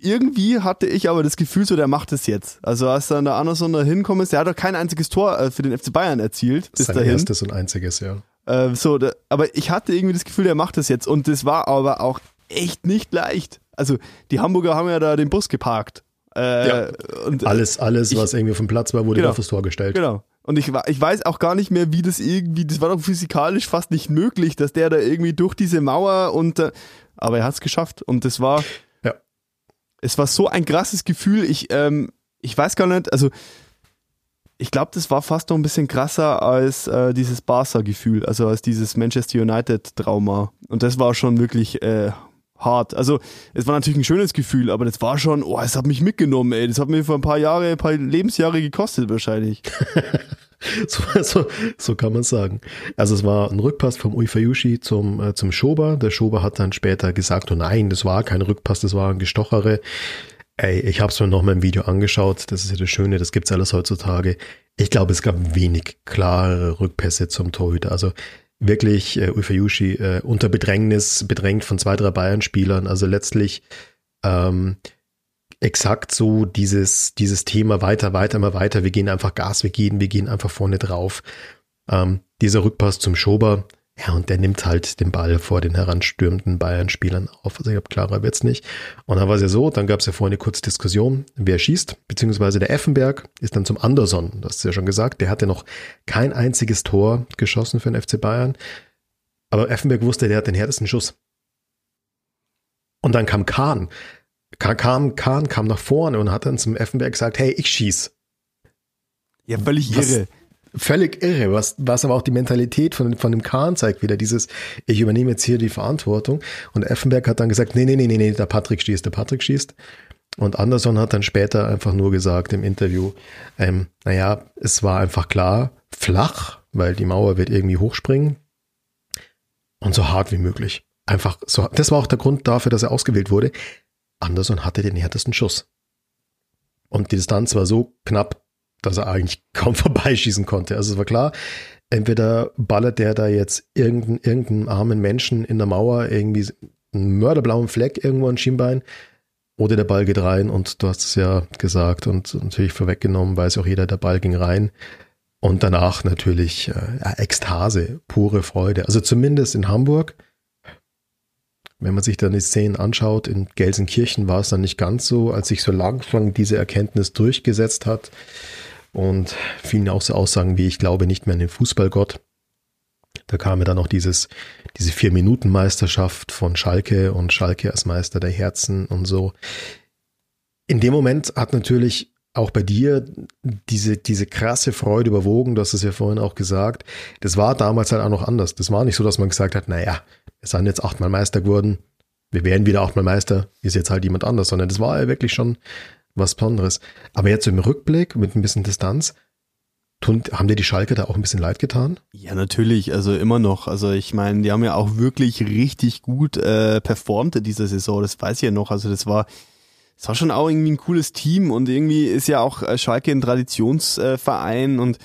irgendwie hatte ich aber das Gefühl, so der macht es jetzt. Also als dann der Anderson da hinkommt, der hat doch kein einziges Tor äh, für den FC Bayern erzielt. Bis Sein dahin. erstes und einziges, ja. Äh, so, da, aber ich hatte irgendwie das Gefühl, der macht es jetzt. Und das war aber auch echt nicht leicht. Also die Hamburger haben ja da den Bus geparkt. Äh, ja. und, alles, alles, ich, was irgendwie vom Platz war, wurde genau, auf das Tor gestellt. Genau. Und ich, ich weiß auch gar nicht mehr, wie das irgendwie, das war doch physikalisch fast nicht möglich, dass der da irgendwie durch diese Mauer und, äh, aber er hat es geschafft. Und das war, es war so ein krasses Gefühl. Ich, ähm, ich weiß gar nicht, also ich glaube, das war fast noch ein bisschen krasser als äh, dieses Barca-Gefühl, also als dieses Manchester United-Trauma. Und das war schon wirklich äh, hart. Also es war natürlich ein schönes Gefühl, aber das war schon, oh, es hat mich mitgenommen, ey. Das hat mir vor ein paar Jahre, ein paar Lebensjahre gekostet wahrscheinlich. so, so, so kann man sagen. Also es war ein Rückpass vom Uifayushi zum, äh, zum Schober. Der Schober hat dann später gesagt, oh nein, das war kein Rückpass, das war ein Gestochere. Ey, ich habe es mir noch mal im Video angeschaut. Das ist ja das Schöne, das gibt's alles heutzutage. Ich glaube, es gab wenig klare Rückpässe zum Torhüter. Also wirklich äh, Uifayushi äh, unter Bedrängnis, bedrängt von zwei, drei Bayern-Spielern. Also letztlich ähm, exakt so dieses, dieses Thema weiter, weiter, immer weiter. Wir gehen einfach Gas, wir gehen, wir gehen einfach vorne drauf. Ähm, dieser Rückpass zum Schober, ja, und der nimmt halt den Ball vor den heranstürmenden Bayern-Spielern auf. Also ich glaube, klarer wird's nicht. Und dann war es ja so, dann gab es ja vorhin eine kurze Diskussion, wer schießt, beziehungsweise der Effenberg ist dann zum Anderson, das ist ja schon gesagt, der hatte noch kein einziges Tor geschossen für den FC Bayern. Aber Effenberg wusste, der hat den härtesten Schuss. Und dann kam Kahn, kam, Kahn kam nach vorne und hat dann zum Effenberg gesagt, hey, ich schieß. Ja, völlig was, irre. Völlig irre, was, was aber auch die Mentalität von, von dem Kahn zeigt, wieder dieses, ich übernehme jetzt hier die Verantwortung. Und Effenberg hat dann gesagt, nee, nee, nee, nee, nee, der Patrick schießt, der Patrick schießt. Und Anderson hat dann später einfach nur gesagt im Interview, ähm, naja, es war einfach klar, flach, weil die Mauer wird irgendwie hochspringen und so hart wie möglich. Einfach so, das war auch der Grund dafür, dass er ausgewählt wurde. Anderson hatte den härtesten Schuss. Und die Distanz war so knapp, dass er eigentlich kaum vorbeischießen konnte. Also es war klar, entweder ballert der da jetzt irgendeinen, irgendeinen armen Menschen in der Mauer irgendwie einen mörderblauen Fleck irgendwo an Schienbein oder der Ball geht rein und du hast es ja gesagt und natürlich vorweggenommen, weiß auch jeder, der Ball ging rein. Und danach natürlich äh, Ekstase, pure Freude. Also zumindest in Hamburg wenn man sich dann die Szenen anschaut, in Gelsenkirchen war es dann nicht ganz so, als sich so langsam diese Erkenntnis durchgesetzt hat und fielen auch so Aussagen wie, ich glaube nicht mehr an den Fußballgott. Da kam ja dann noch dieses, diese Vier-Minuten-Meisterschaft von Schalke und Schalke als Meister der Herzen und so. In dem Moment hat natürlich auch bei dir diese, diese krasse Freude überwogen, du hast es ja vorhin auch gesagt. Das war damals halt auch noch anders. Das war nicht so, dass man gesagt hat, naja, wir sind jetzt achtmal Meister geworden, wir werden wieder achtmal Meister, ist jetzt halt jemand anders, sondern das war ja wirklich schon was Besonderes. Aber jetzt im Rückblick mit ein bisschen Distanz, tun, haben dir die Schalke da auch ein bisschen leid getan? Ja, natürlich, also immer noch. Also ich meine, die haben ja auch wirklich richtig gut äh, performt in dieser Saison, das weiß ich ja noch. Also das war, das war schon auch irgendwie ein cooles Team und irgendwie ist ja auch äh, Schalke ein Traditionsverein und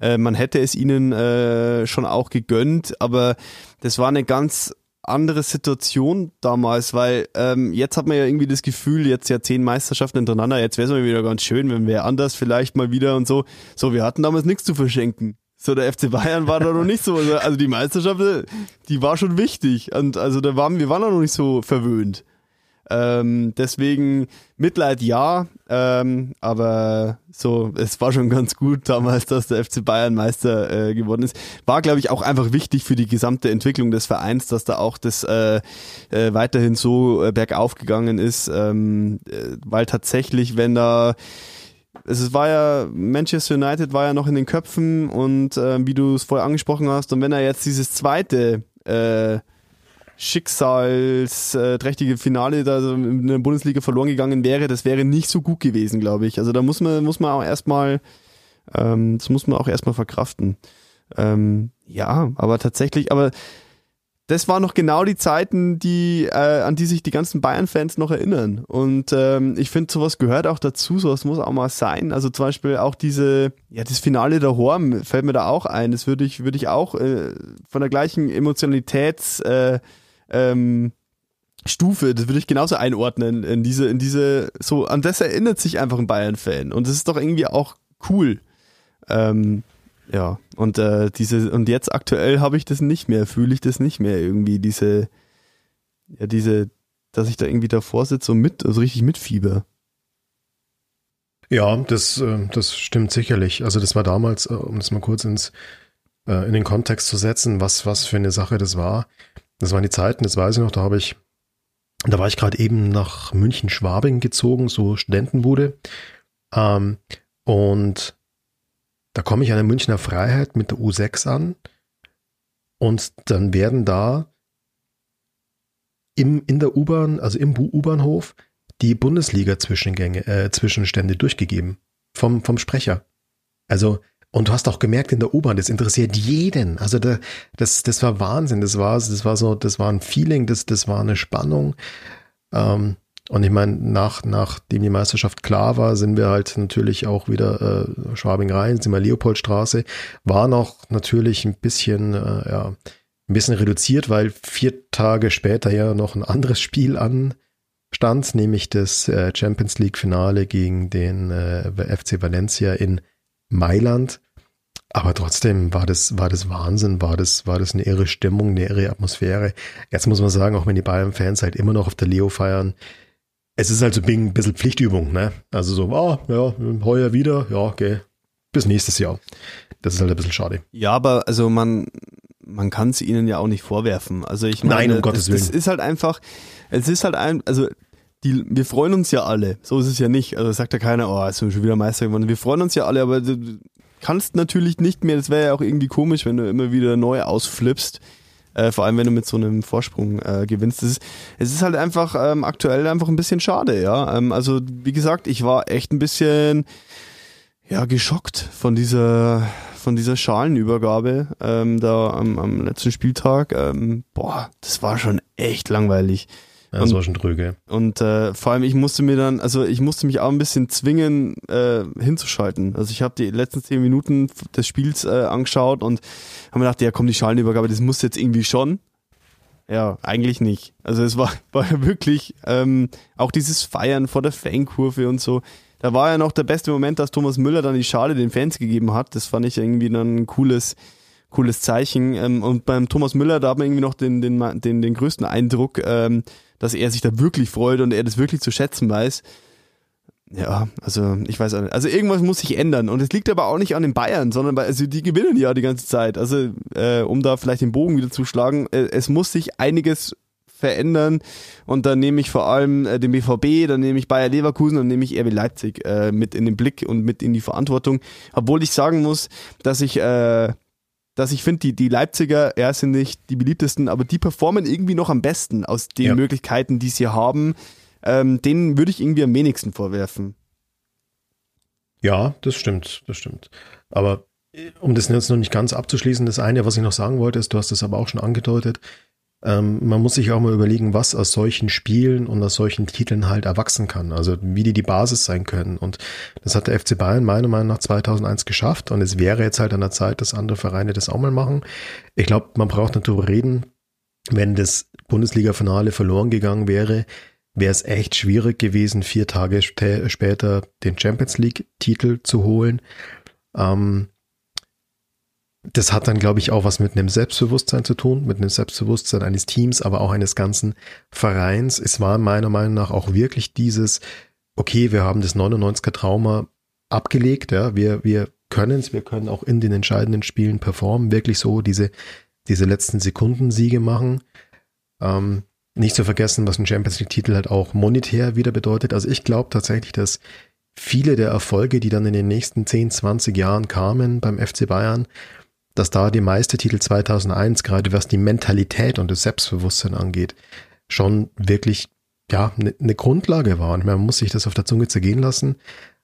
äh, man hätte es ihnen äh, schon auch gegönnt, aber das war eine ganz andere Situation damals, weil ähm, jetzt hat man ja irgendwie das Gefühl, jetzt ja zehn Meisterschaften hintereinander, jetzt wäre es mal wieder ganz schön, wenn wir anders vielleicht mal wieder und so. So, wir hatten damals nichts zu verschenken. So, der FC Bayern war da noch nicht so. Also, die Meisterschaft, die war schon wichtig. Und also da waren, wir waren da noch nicht so verwöhnt. Ähm, deswegen Mitleid ja, ähm, aber so, es war schon ganz gut damals, dass der FC Bayern Meister äh, geworden ist. War, glaube ich, auch einfach wichtig für die gesamte Entwicklung des Vereins, dass da auch das äh, äh, weiterhin so äh, bergauf gegangen ist, ähm, äh, weil tatsächlich, wenn da es war ja, Manchester United war ja noch in den Köpfen und äh, wie du es vorher angesprochen hast, und wenn er jetzt dieses zweite äh, schicksalsträchtige Finale da in der Bundesliga verloren gegangen wäre, das wäre nicht so gut gewesen, glaube ich. Also da muss man, muss man auch erstmal, ähm, das muss man auch erstmal verkraften. Ähm, ja, aber tatsächlich, aber das waren noch genau die Zeiten, die, äh, an die sich die ganzen Bayern-Fans noch erinnern. Und ähm, ich finde, sowas gehört auch dazu, sowas muss auch mal sein. Also zum Beispiel auch diese, ja, das Finale der Horm fällt mir da auch ein. Das würde ich, würde ich auch äh, von der gleichen Emotionalitäts äh, ähm, Stufe, das würde ich genauso einordnen in diese, in diese, so, an das erinnert sich einfach ein Bayern-Fan. Und das ist doch irgendwie auch cool. Ähm, ja, und äh, diese, und jetzt aktuell habe ich das nicht mehr, fühle ich das nicht mehr irgendwie, diese, ja, diese, dass ich da irgendwie davor sitze und mit, also richtig mitfieber. Ja, das, äh, das stimmt sicherlich. Also das war damals, äh, um das mal kurz ins, äh, in den Kontext zu setzen, was, was für eine Sache das war. Das waren die Zeiten, das weiß ich noch, da habe ich, da war ich gerade eben nach München-Schwabing gezogen, so Studentenbude. Ähm, und da komme ich an der Münchner Freiheit mit der U6 an und dann werden da im, in der U-Bahn, also im U-Bahnhof, die Bundesliga-Zwischengänge, äh, Zwischenstände durchgegeben vom, vom Sprecher. Also und du hast auch gemerkt in der U-Bahn, das interessiert jeden. Also da, das, das war Wahnsinn. Das war, das war so, das war ein Feeling, das, das war eine Spannung. Ähm, und ich meine, nach, nachdem die Meisterschaft klar war, sind wir halt natürlich auch wieder äh, Schwabing rein, sind wir Leopoldstraße, war noch natürlich ein bisschen, äh, ja, ein bisschen reduziert, weil vier Tage später ja noch ein anderes Spiel anstand, nämlich das äh, Champions League Finale gegen den äh, FC Valencia in Mailand. Aber trotzdem war das, war das Wahnsinn, war das, war das eine irre Stimmung, eine irre Atmosphäre. Jetzt muss man sagen, auch wenn die Bayern-Fans halt immer noch auf der Leo feiern, es ist halt so ein bisschen Pflichtübung, ne? Also so, ah, ja, heuer wieder, ja, okay, bis nächstes Jahr. Das ist halt ein bisschen schade. Ja, aber also man, man kann es ihnen ja auch nicht vorwerfen. Also ich meine, Nein, um Gottes Willen. Es ist halt einfach, es ist halt ein, also die, wir freuen uns ja alle. So ist es ja nicht. Also sagt ja keiner, oh, ist schon wieder Meister geworden. Wir freuen uns ja alle, aber du kannst natürlich nicht mehr, das wäre ja auch irgendwie komisch, wenn du immer wieder neu ausflippst. Äh, vor allem, wenn du mit so einem Vorsprung äh, gewinnst. Es ist, es ist halt einfach ähm, aktuell einfach ein bisschen schade, ja. Ähm, also, wie gesagt, ich war echt ein bisschen ja, geschockt von dieser, von dieser Schalenübergabe ähm, da am, am letzten Spieltag. Ähm, boah, das war schon echt langweilig. Ja, das und, war schon trüge. Und äh, vor allem, ich musste mir dann, also ich musste mich auch ein bisschen zwingen, äh, hinzuschalten. Also ich habe die letzten zehn Minuten des Spiels äh, angeschaut und habe mir gedacht, ja komm, die Schalenübergabe, das muss jetzt irgendwie schon. Ja, eigentlich nicht. Also es war, war ja wirklich ähm, auch dieses Feiern vor der Fankurve und so. Da war ja noch der beste Moment, dass Thomas Müller dann die Schale den Fans gegeben hat. Das fand ich irgendwie dann ein cooles, cooles Zeichen. Ähm, und beim Thomas Müller, da hat man irgendwie noch den, den, den, den größten Eindruck, ähm, dass er sich da wirklich freut und er das wirklich zu schätzen weiß. Ja, also ich weiß auch nicht. Also irgendwas muss sich ändern. Und es liegt aber auch nicht an den Bayern, sondern bei, also die gewinnen ja die ganze Zeit. Also äh, um da vielleicht den Bogen wieder zu schlagen, äh, es muss sich einiges verändern. Und dann nehme ich vor allem äh, den BVB, dann nehme ich Bayer Leverkusen und nehme ich RB Leipzig äh, mit in den Blick und mit in die Verantwortung. Obwohl ich sagen muss, dass ich äh, dass ich finde, die, die Leipziger, ja, sind nicht die beliebtesten, aber die performen irgendwie noch am besten aus den ja. Möglichkeiten, die sie haben. Ähm, denen würde ich irgendwie am wenigsten vorwerfen. Ja, das stimmt, das stimmt. Aber äh, um das jetzt noch nicht ganz abzuschließen, das eine, was ich noch sagen wollte, ist, du hast es aber auch schon angedeutet, ähm, man muss sich auch mal überlegen, was aus solchen Spielen und aus solchen Titeln halt erwachsen kann. Also wie die die Basis sein können. Und das hat der FC Bayern meiner Meinung nach 2001 geschafft. Und es wäre jetzt halt an der Zeit, dass andere Vereine das auch mal machen. Ich glaube, man braucht nicht darüber reden, wenn das Bundesliga-Finale verloren gegangen wäre, wäre es echt schwierig gewesen, vier Tage später den Champions League-Titel zu holen. Ähm, das hat dann, glaube ich, auch was mit einem Selbstbewusstsein zu tun, mit einem Selbstbewusstsein eines Teams, aber auch eines ganzen Vereins. Es war meiner Meinung nach auch wirklich dieses, okay, wir haben das 99er Trauma abgelegt, ja, wir, wir können es, wir können auch in den entscheidenden Spielen performen, wirklich so diese, diese letzten Sekunden Siege machen. Ähm, nicht zu vergessen, was ein Champions League Titel halt auch monetär wieder bedeutet. Also ich glaube tatsächlich, dass viele der Erfolge, die dann in den nächsten 10, 20 Jahren kamen beim FC Bayern, dass da die Meistertitel 2001, gerade was die Mentalität und das Selbstbewusstsein angeht, schon wirklich ja eine ne Grundlage war. Und man muss sich das auf der Zunge zergehen lassen.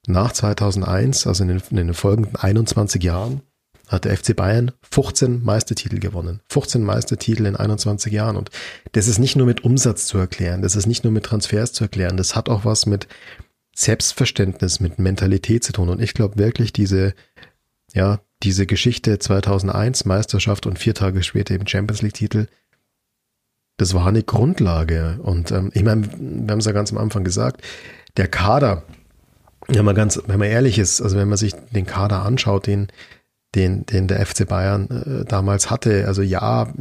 Nach 2001, also in den, in den folgenden 21 Jahren, hat der FC Bayern 15 Meistertitel gewonnen. 15 Meistertitel in 21 Jahren. Und das ist nicht nur mit Umsatz zu erklären, das ist nicht nur mit Transfers zu erklären, das hat auch was mit Selbstverständnis, mit Mentalität zu tun. Und ich glaube wirklich, diese, ja, diese Geschichte 2001 Meisterschaft und vier Tage später eben Champions League Titel, das war eine Grundlage. Und ähm, ich meine, wir haben es ja ganz am Anfang gesagt, der Kader, wenn man ganz, wenn man ehrlich ist, also wenn man sich den Kader anschaut, den, den, den der FC Bayern äh, damals hatte, also ja,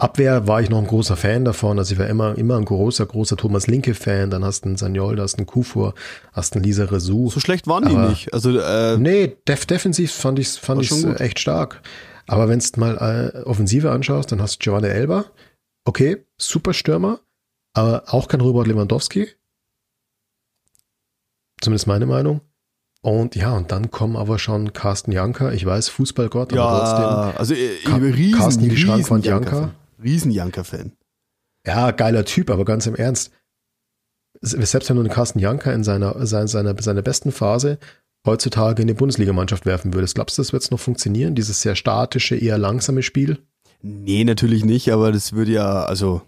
Abwehr war ich noch ein großer Fan davon. Also ich war immer, immer ein großer, großer Thomas Linke-Fan. Dann hast du einen Sanyol, da hast du einen Kufur, hast einen Lisa Resou. So schlecht waren die nicht. Also, äh, nee, def defensiv fand ich fand ich's echt stark. Aber wenn du mal äh, Offensive anschaust, dann hast du Giovanni Elba. Okay, super Stürmer, aber auch kein Robert Lewandowski. Zumindest meine Meinung. Und ja, und dann kommen aber schon Carsten Janker, ich weiß, Fußballgott, ja, aber trotzdem. Also äh, riesen, Carsten die Schrankwand Janker. Riesen-Janker-Fan. Ja, geiler Typ, aber ganz im Ernst. Selbst wenn du einen Carsten Janker in seiner, seiner, seiner, seiner besten Phase heutzutage in die Bundesligamannschaft werfen würdest, glaubst du, das wird es noch funktionieren, dieses sehr statische, eher langsame Spiel? Nee, natürlich nicht, aber das würde ja, also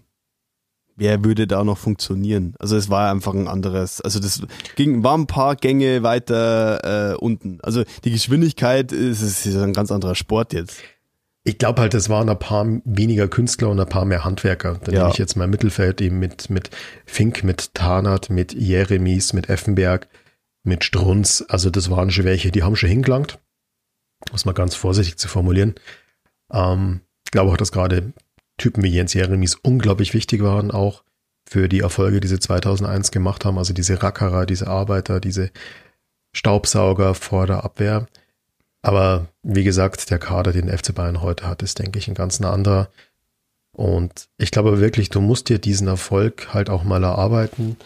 wer würde da noch funktionieren? Also es war einfach ein anderes, also das ging, war ein paar Gänge weiter äh, unten. Also die Geschwindigkeit ist, ist ein ganz anderer Sport jetzt. Ich glaube halt, es waren ein paar weniger Künstler und ein paar mehr Handwerker. Da ja. nehme ich jetzt mal Mittelfeld eben mit, mit Fink, mit Tarnat, mit Jeremies, mit Effenberg, mit Strunz. Also das waren schon welche, die haben schon hingelangt. Muss man ganz vorsichtig zu formulieren. Ähm, ich glaube auch, dass gerade Typen wie Jens Jeremies unglaublich wichtig waren, auch für die Erfolge, die sie 2001 gemacht haben. Also diese Rackerer, diese Arbeiter, diese Staubsauger vor der Abwehr. Aber wie gesagt, der Kader, den FC Bayern heute hat, ist, denke ich, ein ganz anderer. Und ich glaube wirklich, du musst dir diesen Erfolg halt auch mal erarbeiten.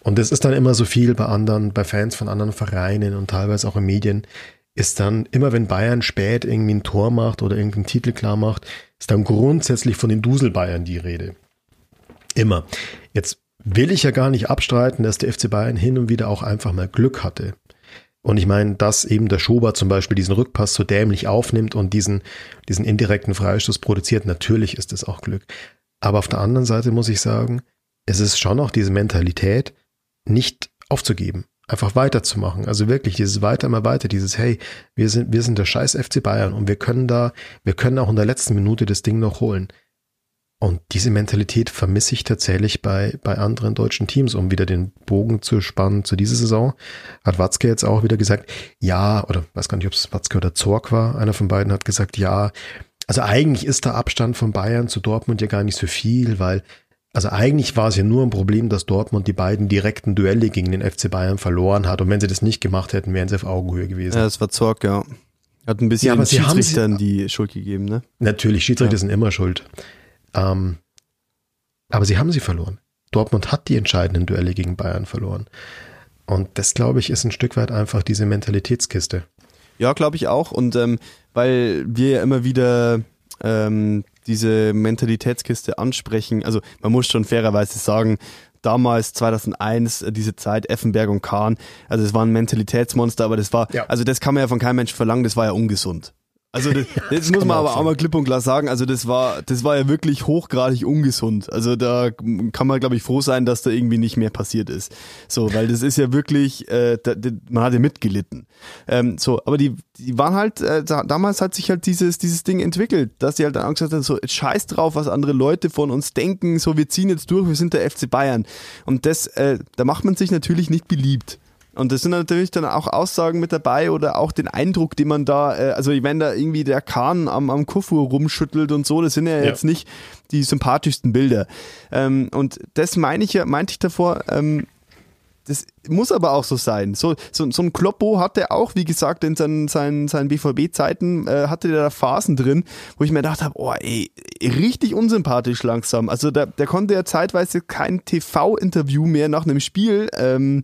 Und es ist dann immer so viel bei anderen, bei Fans von anderen Vereinen und teilweise auch in Medien, ist dann immer, wenn Bayern spät irgendwie ein Tor macht oder irgendeinen Titel klar macht, ist dann grundsätzlich von den Dusel-Bayern die Rede. Immer. Jetzt will ich ja gar nicht abstreiten, dass der FC Bayern hin und wieder auch einfach mal Glück hatte. Und ich meine, dass eben der Schober zum Beispiel diesen Rückpass so dämlich aufnimmt und diesen, diesen indirekten Freistoß produziert, natürlich ist es auch Glück. Aber auf der anderen Seite muss ich sagen, es ist schon auch diese Mentalität, nicht aufzugeben, einfach weiterzumachen. Also wirklich dieses weiter immer weiter, dieses hey, wir sind wir sind der scheiß FC Bayern und wir können da, wir können auch in der letzten Minute das Ding noch holen. Und diese Mentalität vermisse ich tatsächlich bei, bei anderen deutschen Teams, um wieder den Bogen zu spannen zu dieser Saison. Hat Watzke jetzt auch wieder gesagt, ja, oder weiß gar nicht, ob es Watzke oder Zorg war, einer von beiden hat gesagt, ja, also eigentlich ist der Abstand von Bayern zu Dortmund ja gar nicht so viel, weil, also eigentlich war es ja nur ein Problem, dass Dortmund die beiden direkten Duelle gegen den FC Bayern verloren hat. Und wenn sie das nicht gemacht hätten, wären sie auf Augenhöhe gewesen. Ja, das war Zorg, ja. Hat ein bisschen ja, aber Schiedsrichtern die Schuld gegeben, ne? Natürlich, Schiedsrichter ja. sind immer schuld. Ähm, aber sie haben sie verloren. Dortmund hat die entscheidenden Duelle gegen Bayern verloren. Und das, glaube ich, ist ein Stück weit einfach diese Mentalitätskiste. Ja, glaube ich auch. Und ähm, weil wir ja immer wieder ähm, diese Mentalitätskiste ansprechen, also man muss schon fairerweise sagen, damals 2001 äh, diese Zeit Effenberg und Kahn, also es war ein Mentalitätsmonster, aber das war, ja. also das kann man ja von keinem Mensch verlangen, das war ja ungesund. Also das, das, muss man aber auch mal klipp und klar sagen. Also das war, das war ja wirklich hochgradig ungesund. Also da kann man, glaube ich, froh sein, dass da irgendwie nicht mehr passiert ist. So, weil das ist ja wirklich, äh, da, da, man hat ja mitgelitten. Ähm, so, aber die, die waren halt, äh, da, damals hat sich halt dieses, dieses Ding entwickelt, dass die halt dann gesagt haben, so scheiß drauf, was andere Leute von uns denken, so wir ziehen jetzt durch, wir sind der FC Bayern. Und das, äh, da macht man sich natürlich nicht beliebt. Und das sind natürlich dann auch Aussagen mit dabei oder auch den Eindruck, den man da, äh, also wenn da irgendwie der Kahn am, am Kufur rumschüttelt und so, das sind ja, ja. jetzt nicht die sympathischsten Bilder. Ähm, und das meine ich ja, meinte ich davor, ähm, das muss aber auch so sein. So, so, so ein Kloppo hatte auch, wie gesagt, in seinen, seinen, seinen BVB-Zeiten, äh, hatte der da Phasen drin, wo ich mir gedacht habe, oh ey, richtig unsympathisch langsam. Also der, der konnte ja zeitweise kein TV-Interview mehr nach einem Spiel ähm,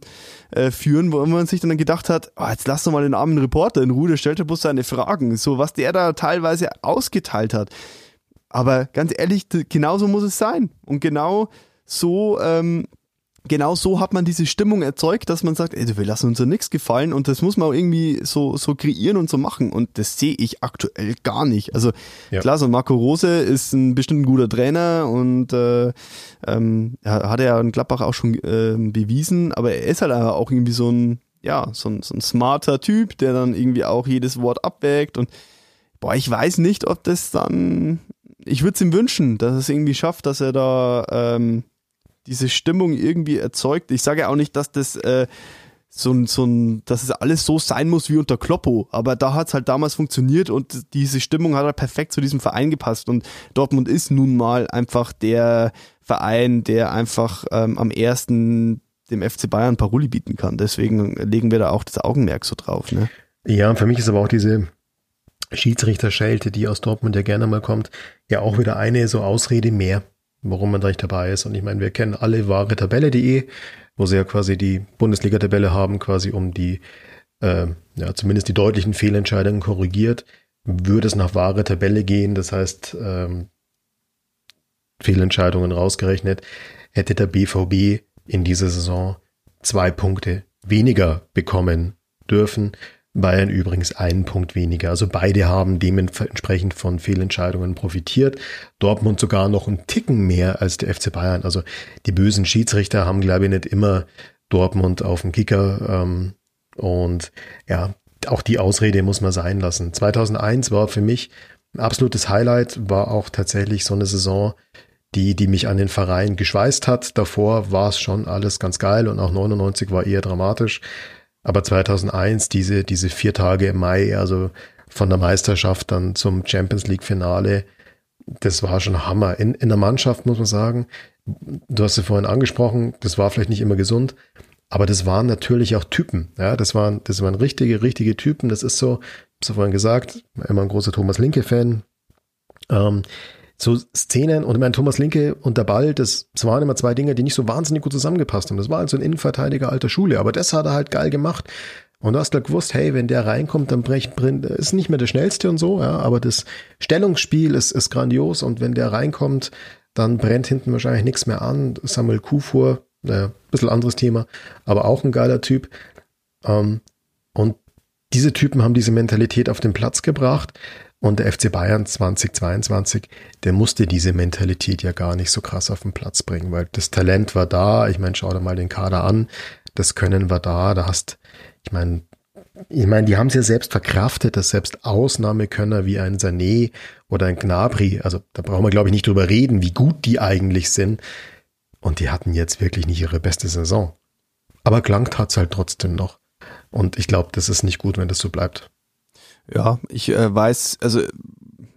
äh, führen, wo man sich dann gedacht hat, oh, jetzt lass doch mal den armen Reporter in Ruhe, der stellt bloß seine Fragen. So, was der da teilweise ausgeteilt hat. Aber ganz ehrlich, genau so muss es sein. Und genau so ähm, genau so hat man diese Stimmung erzeugt, dass man sagt, ey, wir lassen uns ja nichts gefallen und das muss man auch irgendwie so, so kreieren und so machen. Und das sehe ich aktuell gar nicht. Also ja. klar, so Marco Rose ist ein bestimmt ein guter Trainer und äh, ähm, hat er ja in Gladbach auch schon äh, bewiesen, aber er ist halt auch irgendwie so ein, ja, so ein, so ein smarter Typ, der dann irgendwie auch jedes Wort abwägt und boah, ich weiß nicht, ob das dann, ich würde es ihm wünschen, dass es irgendwie schafft, dass er da ähm, diese Stimmung irgendwie erzeugt. Ich sage ja auch nicht, dass das äh, so ein, so ein, dass es alles so sein muss wie unter Kloppo, aber da hat es halt damals funktioniert und diese Stimmung hat halt perfekt zu diesem Verein gepasst und Dortmund ist nun mal einfach der Verein, der einfach ähm, am ersten dem FC Bayern Paroli bieten kann. Deswegen legen wir da auch das Augenmerk so drauf. Ne? Ja, für mich ist aber auch diese Schiedsrichter-Schelte, die aus Dortmund ja gerne mal kommt, ja auch wieder eine so Ausrede mehr warum man da nicht dabei ist. Und ich meine, wir kennen alle wahre Tabelle.de, wo sie ja quasi die Bundesliga-Tabelle haben, quasi um die, äh, ja, zumindest die deutlichen Fehlentscheidungen korrigiert. Würde es nach wahre Tabelle gehen, das heißt, ähm, Fehlentscheidungen rausgerechnet, hätte der BVB in dieser Saison zwei Punkte weniger bekommen dürfen. Bayern übrigens einen Punkt weniger. Also beide haben dementsprechend von Fehlentscheidungen profitiert. Dortmund sogar noch einen Ticken mehr als der FC Bayern. Also die bösen Schiedsrichter haben, glaube ich, nicht immer Dortmund auf dem Kicker. Ähm, und ja, auch die Ausrede muss man sein lassen. 2001 war für mich ein absolutes Highlight, war auch tatsächlich so eine Saison, die, die mich an den Verein geschweißt hat. Davor war es schon alles ganz geil und auch 99 war eher dramatisch. Aber 2001, diese, diese vier Tage im Mai, also von der Meisterschaft dann zum Champions League Finale, das war schon Hammer. In, in der Mannschaft muss man sagen, du hast es vorhin angesprochen, das war vielleicht nicht immer gesund, aber das waren natürlich auch Typen. Ja, das waren, das waren richtige, richtige Typen. Das ist so, ich habe vorhin gesagt, immer ein großer Thomas Linke Fan. Ähm, so Szenen und mein Thomas Linke und der Ball, das, das waren immer zwei Dinge, die nicht so wahnsinnig gut zusammengepasst haben. Das war also ein Innenverteidiger alter Schule, aber das hat er halt geil gemacht. Und du hast halt gewusst, hey, wenn der reinkommt, dann bricht, ist nicht mehr der schnellste und so, ja, aber das Stellungsspiel ist, ist grandios und wenn der reinkommt, dann brennt hinten wahrscheinlich nichts mehr an. Samuel Kufur, äh, bisschen anderes Thema, aber auch ein geiler Typ. Ähm, und diese Typen haben diese Mentalität auf den Platz gebracht. Und der FC Bayern 2022, der musste diese Mentalität ja gar nicht so krass auf den Platz bringen, weil das Talent war da. Ich meine, schau dir mal den Kader an. Das Können war da. Da hast, ich meine, ich meine, die haben es ja selbst verkraftet, dass selbst Ausnahmekönner wie ein Sané oder ein Gnabry, also da brauchen wir glaube ich nicht drüber reden, wie gut die eigentlich sind. Und die hatten jetzt wirklich nicht ihre beste Saison. Aber gelangt hat's halt trotzdem noch. Und ich glaube, das ist nicht gut, wenn das so bleibt. Ja, ich äh, weiß, also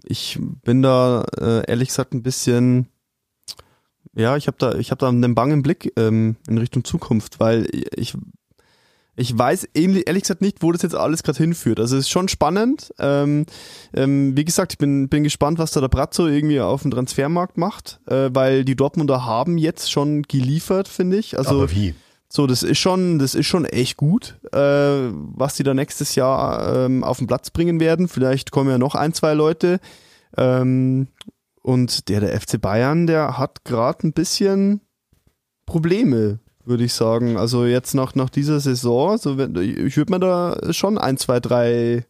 ich bin da äh, ehrlich gesagt ein bisschen, ja, ich habe da, ich habe da einen bangen Blick ähm, in Richtung Zukunft, weil ich ich weiß ehrlich gesagt nicht, wo das jetzt alles gerade hinführt. Also es ist schon spannend. Ähm, ähm, wie gesagt, ich bin, bin gespannt, was da der Brazzo irgendwie auf dem Transfermarkt macht, äh, weil die Dortmunder haben jetzt schon geliefert, finde ich. Also, Aber wie? So, das ist schon, das ist schon echt gut, äh, was die da nächstes Jahr ähm, auf den Platz bringen werden. Vielleicht kommen ja noch ein, zwei Leute. Ähm, und der, der FC Bayern, der hat gerade ein bisschen Probleme, würde ich sagen. Also jetzt nach, nach dieser Saison, so ich würde mir da schon ein, zwei, drei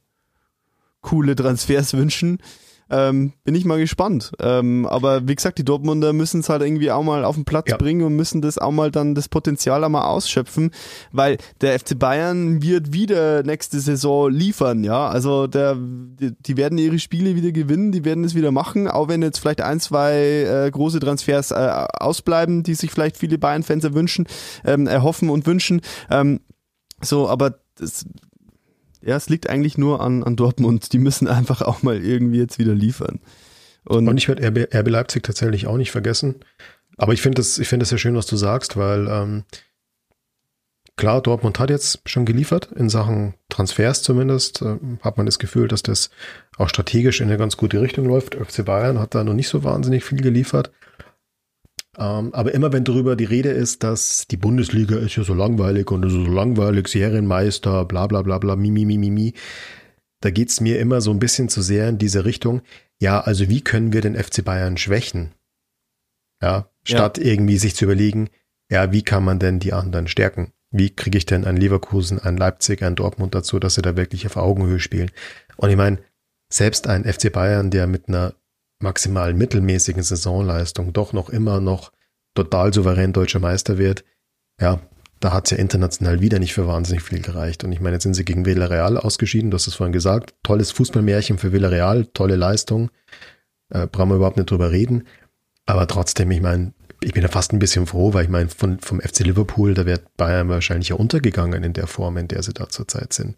coole Transfers wünschen. Ähm, bin ich mal gespannt. Ähm, aber wie gesagt, die Dortmunder müssen es halt irgendwie auch mal auf den Platz ja. bringen und müssen das auch mal dann das Potenzial einmal ausschöpfen, weil der FC Bayern wird wieder nächste Saison liefern, ja. Also der, die, die werden ihre Spiele wieder gewinnen, die werden es wieder machen, auch wenn jetzt vielleicht ein, zwei äh, große Transfers äh, ausbleiben, die sich vielleicht viele Bayern-Fans erwünschen, ähm, erhoffen und wünschen. Ähm, So, aber das, ja, es liegt eigentlich nur an, an Dortmund. Die müssen einfach auch mal irgendwie jetzt wieder liefern. Und, und ich werde RB, RB Leipzig tatsächlich auch nicht vergessen. Aber ich finde das, ich finde das sehr schön, was du sagst, weil ähm, klar, Dortmund hat jetzt schon geliefert in Sachen Transfers zumindest. Äh, hat man das Gefühl, dass das auch strategisch in eine ganz gute Richtung läuft. FC Bayern hat da noch nicht so wahnsinnig viel geliefert. Ähm, aber immer wenn darüber die Rede ist, dass die Bundesliga ist ja so langweilig und ist so langweilig, Serienmeister, bla bla bla bla, mi, mi, mi, mi, mi, da geht's mir immer so ein bisschen zu sehr in diese Richtung. Ja, also wie können wir den FC Bayern schwächen? Ja, statt ja. irgendwie sich zu überlegen, ja, wie kann man denn die anderen stärken? Wie kriege ich denn ein Leverkusen, ein Leipzig, ein Dortmund dazu, dass sie da wirklich auf Augenhöhe spielen? Und ich meine, selbst ein FC Bayern, der mit einer maximal mittelmäßigen Saisonleistung doch noch immer noch total souverän deutscher Meister wird, ja, da hat es ja international wieder nicht für wahnsinnig viel gereicht. Und ich meine, jetzt sind sie gegen Villarreal ausgeschieden, du hast es vorhin gesagt. Tolles Fußballmärchen für Villarreal, tolle Leistung. Äh, brauchen wir überhaupt nicht drüber reden. Aber trotzdem, ich meine, ich bin da fast ein bisschen froh, weil ich meine, von, vom FC Liverpool, da wird Bayern wahrscheinlich ja untergegangen in der Form, in der sie da zurzeit sind.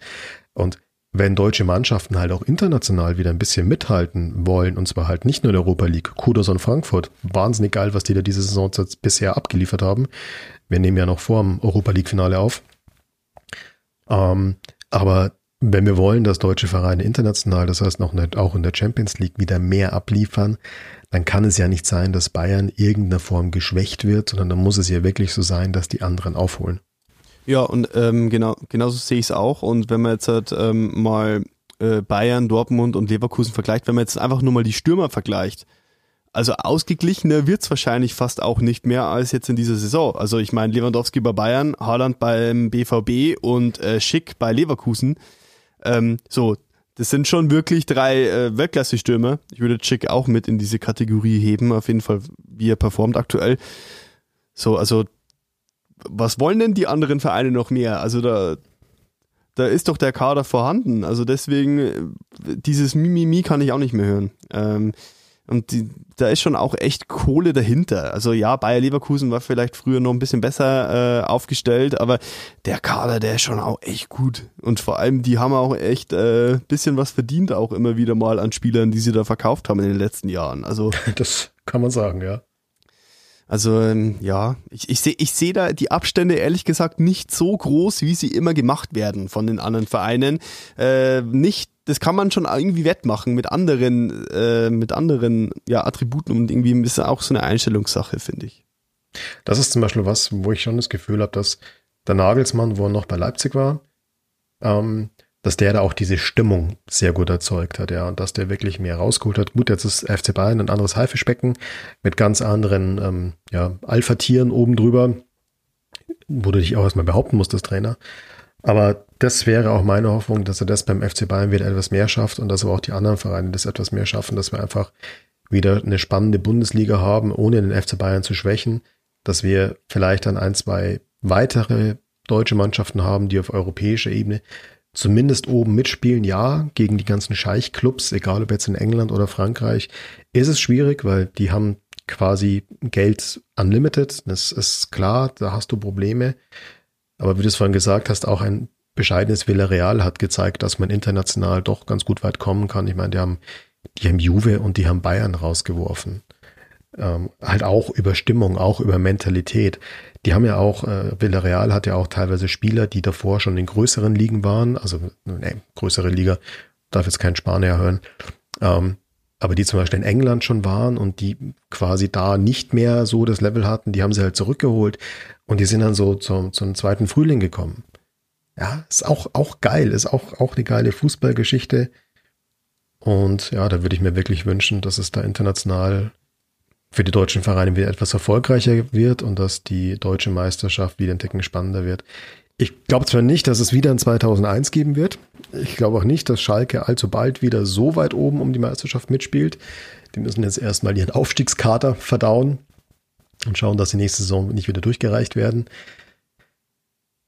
Und wenn deutsche Mannschaften halt auch international wieder ein bisschen mithalten wollen, und zwar halt nicht nur in der Europa League, Kudos und Frankfurt, wahnsinnig geil, was die da diese Saison bisher abgeliefert haben. Wir nehmen ja noch vor dem Europa League Finale auf. Ähm, aber wenn wir wollen, dass deutsche Vereine international, das heißt noch nicht auch in der Champions League wieder mehr abliefern, dann kann es ja nicht sein, dass Bayern irgendeiner Form geschwächt wird, sondern dann muss es ja wirklich so sein, dass die anderen aufholen. Ja, und ähm, genau, genauso sehe ich es auch. Und wenn man jetzt halt, ähm, mal äh, Bayern, Dortmund und Leverkusen vergleicht, wenn man jetzt einfach nur mal die Stürmer vergleicht, also ausgeglichener wird's wahrscheinlich fast auch nicht mehr als jetzt in dieser Saison. Also ich meine, Lewandowski bei Bayern, Haaland beim BVB und äh, Schick bei Leverkusen. Ähm, so, das sind schon wirklich drei äh, Weltklasse-Stürmer. Ich würde Schick auch mit in diese Kategorie heben, auf jeden Fall, wie er performt aktuell. So, also was wollen denn die anderen Vereine noch mehr? Also da, da ist doch der Kader vorhanden. Also deswegen, äh, dieses Mimimi kann ich auch nicht mehr hören. Ähm, und die, da ist schon auch echt Kohle dahinter. Also ja, Bayer Leverkusen war vielleicht früher noch ein bisschen besser äh, aufgestellt, aber der Kader, der ist schon auch echt gut. Und vor allem, die haben auch echt äh, bisschen was verdient, auch immer wieder mal an Spielern, die sie da verkauft haben in den letzten Jahren. Also das kann man sagen, ja. Also ähm, ja, ich, ich sehe ich seh da die Abstände ehrlich gesagt nicht so groß, wie sie immer gemacht werden von den anderen Vereinen. Äh, nicht, das kann man schon irgendwie wettmachen mit anderen, äh, mit anderen ja, Attributen und irgendwie ist auch so eine Einstellungssache, finde ich. Das ist zum Beispiel was, wo ich schon das Gefühl habe, dass der Nagelsmann, wo er noch bei Leipzig war, ähm, dass der da auch diese Stimmung sehr gut erzeugt hat, ja, und dass der wirklich mehr rausgeholt hat. Gut, jetzt ist FC Bayern ein anderes Haifischbecken mit ganz anderen ähm, ja, Alpha-Tieren oben drüber, wo du dich auch erstmal behaupten musst, das Trainer. Aber das wäre auch meine Hoffnung, dass er das beim FC Bayern wieder etwas mehr schafft und dass aber auch die anderen Vereine das etwas mehr schaffen, dass wir einfach wieder eine spannende Bundesliga haben, ohne den FC Bayern zu schwächen, dass wir vielleicht dann ein, zwei weitere deutsche Mannschaften haben, die auf europäischer Ebene zumindest oben mitspielen, ja, gegen die ganzen Scheichclubs, egal ob jetzt in England oder Frankreich, ist es schwierig, weil die haben quasi Geld unlimited. Das ist klar, da hast du Probleme. Aber wie du es vorhin gesagt hast, auch ein bescheidenes Villarreal hat gezeigt, dass man international doch ganz gut weit kommen kann. Ich meine, die haben, die haben Juve und die haben Bayern rausgeworfen. Ähm, halt auch über Stimmung, auch über Mentalität. Die haben ja auch, äh, Villarreal hat ja auch teilweise Spieler, die davor schon in größeren Ligen waren, also ne, größere Liga, darf jetzt kein Spanier hören, ähm, aber die zum Beispiel in England schon waren und die quasi da nicht mehr so das Level hatten, die haben sie halt zurückgeholt und die sind dann so zum, zum zweiten Frühling gekommen. Ja, ist auch, auch geil, ist auch, auch eine geile Fußballgeschichte. Und ja, da würde ich mir wirklich wünschen, dass es da international für die deutschen Vereine wieder etwas erfolgreicher wird und dass die deutsche Meisterschaft wieder ein Ticken spannender wird. Ich glaube zwar nicht, dass es wieder ein 2001 geben wird. Ich glaube auch nicht, dass Schalke allzu bald wieder so weit oben um die Meisterschaft mitspielt. Die müssen jetzt erstmal ihren Aufstiegskater verdauen und schauen, dass sie nächste Saison nicht wieder durchgereicht werden.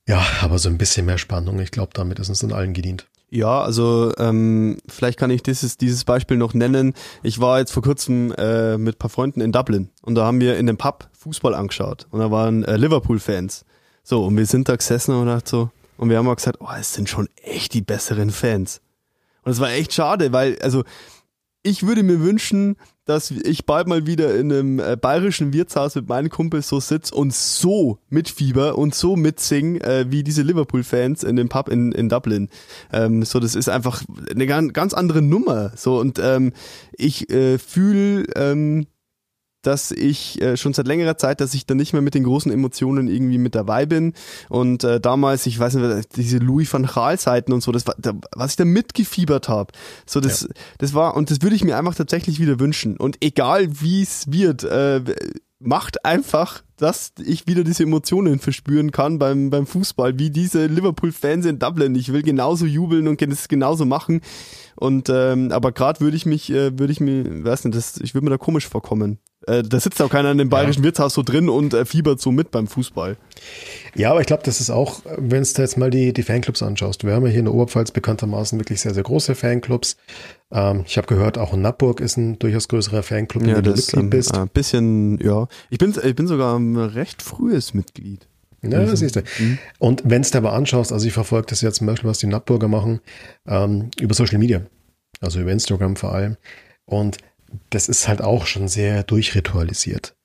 Ja, aber so ein bisschen mehr Spannung. Ich glaube, damit ist uns dann allen gedient. Ja, also ähm, vielleicht kann ich dieses, dieses Beispiel noch nennen. Ich war jetzt vor kurzem äh, mit paar Freunden in Dublin und da haben wir in dem Pub Fußball angeschaut und da waren äh, Liverpool-Fans. So, und wir sind da gesessen und dachte so, Und wir haben auch gesagt, oh, es sind schon echt die besseren Fans. Und es war echt schade, weil, also, ich würde mir wünschen, dass ich bald mal wieder in einem äh, bayerischen Wirtshaus mit meinen Kumpels so sitz und so mitfieber und so mitsing äh, wie diese Liverpool-Fans in dem Pub in, in Dublin. Ähm, so, das ist einfach eine ganz, ganz andere Nummer. So und ähm, ich äh, fühle ähm, dass ich äh, schon seit längerer Zeit, dass ich da nicht mehr mit den großen Emotionen irgendwie mit dabei bin. Und äh, damals, ich weiß nicht, diese Louis van Gaal Zeiten und so, das war, da, was ich da mitgefiebert habe. So, das, ja. das war, und das würde ich mir einfach tatsächlich wieder wünschen. Und egal wie es wird, äh, macht einfach, dass ich wieder diese Emotionen verspüren kann beim, beim Fußball, wie diese Liverpool-Fans in Dublin. Ich will genauso jubeln und es genauso machen. Und ähm, aber gerade würde ich mich, äh, würde ich mir, weiß nicht, das, ich würde mir da komisch vorkommen. Äh, da sitzt auch keiner in dem bayerischen ja. Wirtshaus so drin und äh, fiebert so mit beim Fußball. Ja, aber ich glaube, das ist auch, wenn du jetzt mal die, die Fanclubs anschaust. Wir haben ja hier in der Oberpfalz bekanntermaßen wirklich sehr, sehr große Fanclubs. Ähm, ich habe gehört, auch in Nappburg ist ein durchaus größerer Fanclub, ja, wenn du Mitglied ähm, bist. Ein bisschen, ja. Ich bin, ich bin sogar ein recht frühes Mitglied. Ja, das siehst du. Mhm. Und wenn du aber anschaust, also ich verfolge das jetzt zum Beispiel, was die Nappburger machen, ähm, über Social Media. Also über Instagram vor allem. Und das ist halt auch schon sehr durchritualisiert.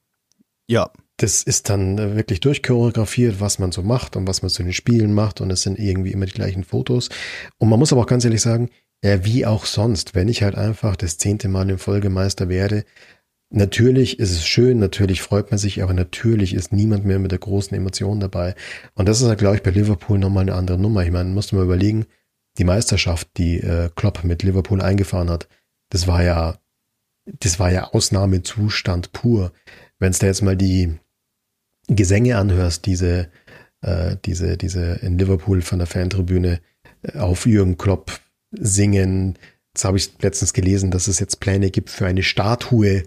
Ja. Das ist dann äh, wirklich durchchoreografiert, was man so macht und was man zu den Spielen macht und es sind irgendwie immer die gleichen Fotos. Und man muss aber auch ganz ehrlich sagen, ja, wie auch sonst, wenn ich halt einfach das zehnte Mal im Folgemeister werde, natürlich ist es schön, natürlich freut man sich, aber natürlich ist niemand mehr mit der großen Emotion dabei. Und das ist halt, glaube ich, bei Liverpool nochmal eine andere Nummer. Ich meine, musst du mal überlegen, die Meisterschaft, die äh, Klopp mit Liverpool eingefahren hat, das war ja das war ja Ausnahmezustand pur. Wenn da jetzt mal die Gesänge anhörst, diese, äh, diese, diese in Liverpool von der Fantribüne äh, auf Jürgen Klopp singen. Jetzt habe ich letztens gelesen, dass es jetzt Pläne gibt für eine Statue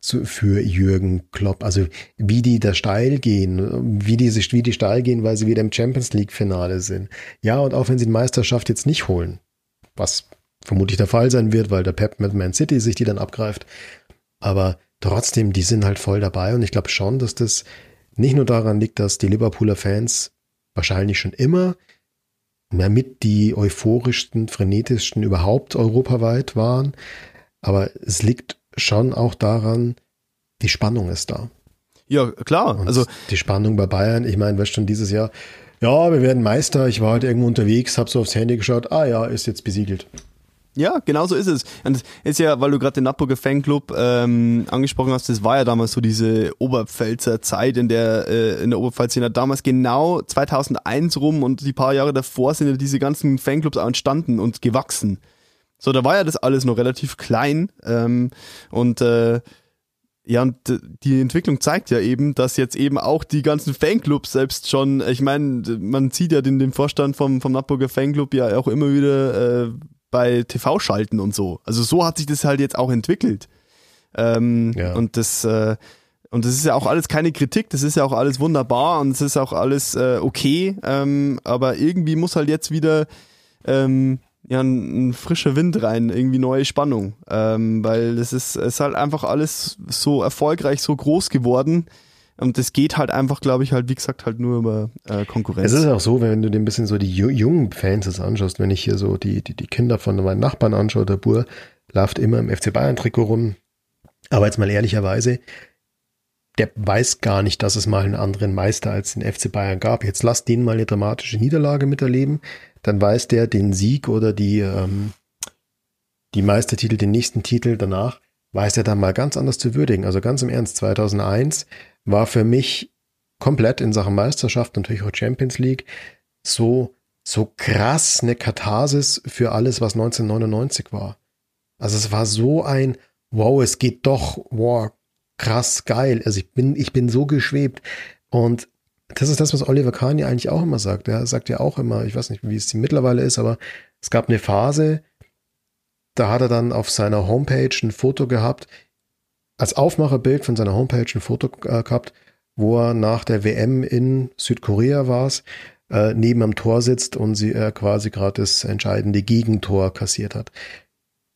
zu, für Jürgen Klopp. Also wie die da steil gehen, wie die wie die steil gehen, weil sie wieder im Champions League Finale sind. Ja, und auch wenn sie die Meisterschaft jetzt nicht holen, was vermutlich der Fall sein wird, weil der Pep mit Man City sich die dann abgreift. Aber trotzdem, die sind halt voll dabei und ich glaube schon, dass das nicht nur daran liegt, dass die Liverpooler Fans wahrscheinlich schon immer mehr mit die euphorischsten, frenetischsten überhaupt europaweit waren, aber es liegt schon auch daran, die Spannung ist da. Ja, klar. Und also die Spannung bei Bayern, ich meine, weißt schon dieses Jahr, ja, wir werden Meister, ich war halt irgendwo unterwegs, habe so aufs Handy geschaut, ah ja, ist jetzt besiegelt. Ja, genau so ist es. Und das ist ja, weil du gerade den Napburger Fanclub ähm, angesprochen hast, das war ja damals so diese Oberpfälzer Zeit, in der äh, in der Oberpfalz ja damals genau 2001 rum und die paar Jahre davor sind ja diese ganzen Fanclubs auch entstanden und gewachsen. So, da war ja das alles noch relativ klein ähm, und äh, ja, und die Entwicklung zeigt ja eben, dass jetzt eben auch die ganzen Fanclubs selbst schon, ich meine, man sieht ja den, den Vorstand vom, vom Napburger Fanclub ja auch immer wieder äh, bei TV schalten und so. Also so hat sich das halt jetzt auch entwickelt. Ähm, ja. Und das äh, und das ist ja auch alles keine Kritik, das ist ja auch alles wunderbar und es ist auch alles äh, okay, ähm, aber irgendwie muss halt jetzt wieder ähm, ja, ein, ein, frischer Wind rein, irgendwie neue Spannung, ähm, weil das ist, ist halt einfach alles so erfolgreich, so groß geworden, und das geht halt einfach, glaube ich, halt, wie gesagt, halt nur über äh, Konkurrenz. Es ist auch so, wenn du dir ein bisschen so die jungen Fans das anschaust, wenn ich hier so die, die, die Kinder von meinen Nachbarn anschaue, der Bur läuft immer im FC Bayern-Trikot rum. Aber jetzt mal ehrlicherweise, der weiß gar nicht, dass es mal einen anderen Meister als den FC Bayern gab. Jetzt lass den mal eine dramatische Niederlage miterleben, dann weiß der den Sieg oder die, ähm, die Meistertitel, den nächsten Titel danach, weiß er dann mal ganz anders zu würdigen. Also ganz im Ernst, 2001 war für mich komplett in Sachen Meisterschaft, natürlich auch Champions League, so, so krass eine Katharsis für alles, was 1999 war. Also es war so ein, wow, es geht doch, wow, krass geil. Also ich bin, ich bin so geschwebt. Und das ist das, was Oliver Kahn ja eigentlich auch immer sagt. Er sagt ja auch immer, ich weiß nicht, wie es mittlerweile ist, aber es gab eine Phase, da hat er dann auf seiner Homepage ein Foto gehabt, als Aufmacherbild von seiner Homepage ein Foto äh, gehabt, wo er nach der WM in Südkorea war äh, neben am Tor sitzt und sie äh, quasi gerade das entscheidende Gegentor kassiert hat.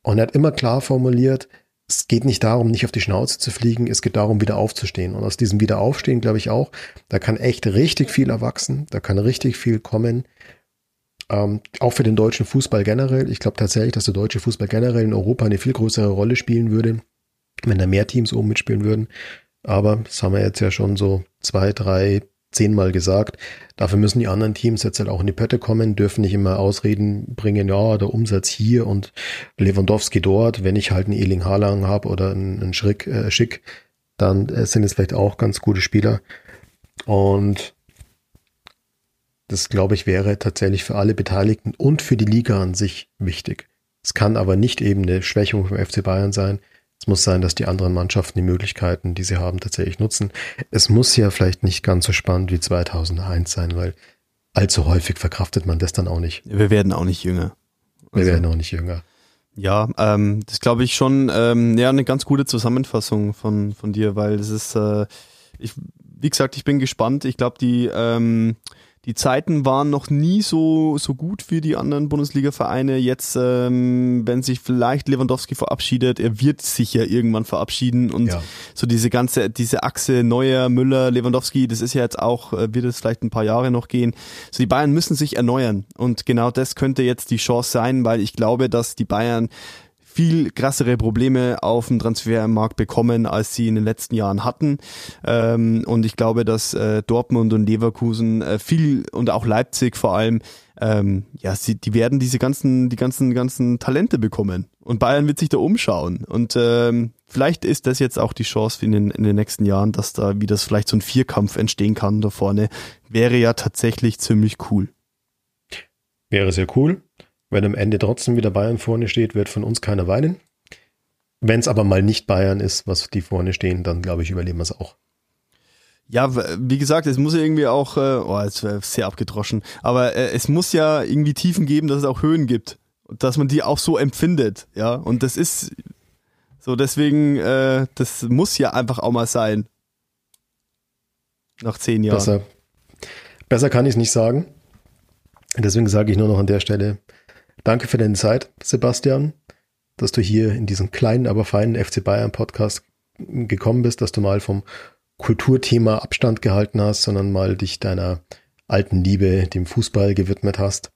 Und er hat immer klar formuliert, es geht nicht darum, nicht auf die Schnauze zu fliegen, es geht darum, wieder aufzustehen. Und aus diesem Wiederaufstehen, glaube ich auch, da kann echt richtig viel erwachsen, da kann richtig viel kommen. Ähm, auch für den deutschen Fußball generell. Ich glaube tatsächlich, dass der deutsche Fußball generell in Europa eine viel größere Rolle spielen würde, wenn da mehr Teams oben mitspielen würden. Aber das haben wir jetzt ja schon so zwei, drei, zehnmal gesagt. Dafür müssen die anderen Teams jetzt halt auch in die Pötte kommen, dürfen nicht immer Ausreden bringen, ja, der Umsatz hier und Lewandowski dort. Wenn ich halt einen Eling Haaland habe oder einen, einen Schrick, äh, Schick, dann äh, sind es vielleicht auch ganz gute Spieler. Und das, glaube ich, wäre tatsächlich für alle Beteiligten und für die Liga an sich wichtig. Es kann aber nicht eben eine Schwächung vom FC Bayern sein. Es muss sein, dass die anderen Mannschaften die Möglichkeiten, die sie haben, tatsächlich nutzen. Es muss ja vielleicht nicht ganz so spannend wie 2001 sein, weil allzu häufig verkraftet man das dann auch nicht. Wir werden auch nicht jünger. Wir also, werden auch nicht jünger. Ja, ähm, das glaube ich schon ähm, ja, eine ganz gute Zusammenfassung von, von dir, weil das ist, äh, ich, wie gesagt, ich bin gespannt. Ich glaube, die ähm, die Zeiten waren noch nie so, so gut für die anderen Bundesliga-Vereine. Jetzt, ähm, wenn sich vielleicht Lewandowski verabschiedet, er wird sich ja irgendwann verabschieden und ja. so diese ganze, diese Achse Neuer, Müller, Lewandowski, das ist ja jetzt auch, äh, wird es vielleicht ein paar Jahre noch gehen. So die Bayern müssen sich erneuern und genau das könnte jetzt die Chance sein, weil ich glaube, dass die Bayern viel krassere Probleme auf dem Transfermarkt bekommen, als sie in den letzten Jahren hatten. Ähm, und ich glaube, dass äh, Dortmund und Leverkusen äh, viel und auch Leipzig vor allem, ähm, ja, sie, die werden diese ganzen, die ganzen, ganzen Talente bekommen. Und Bayern wird sich da umschauen. Und ähm, vielleicht ist das jetzt auch die Chance in den, in den nächsten Jahren, dass da wieder vielleicht so ein Vierkampf entstehen kann da vorne. Wäre ja tatsächlich ziemlich cool. Wäre sehr cool. Wenn am Ende trotzdem wieder Bayern vorne steht, wird von uns keiner weinen. Wenn es aber mal nicht Bayern ist, was die vorne stehen, dann glaube ich, überleben wir es auch. Ja, wie gesagt, es muss ja irgendwie auch, äh, oh, jetzt wäre sehr abgedroschen, aber äh, es muss ja irgendwie Tiefen geben, dass es auch Höhen gibt. Und dass man die auch so empfindet, ja. Und das ist so, deswegen, äh, das muss ja einfach auch mal sein. Nach zehn Jahren. Besser, besser kann ich es nicht sagen. Deswegen sage ich nur noch an der Stelle, Danke für deine Zeit, Sebastian, dass du hier in diesen kleinen, aber feinen FC Bayern Podcast gekommen bist, dass du mal vom Kulturthema Abstand gehalten hast, sondern mal dich deiner alten Liebe, dem Fußball gewidmet hast.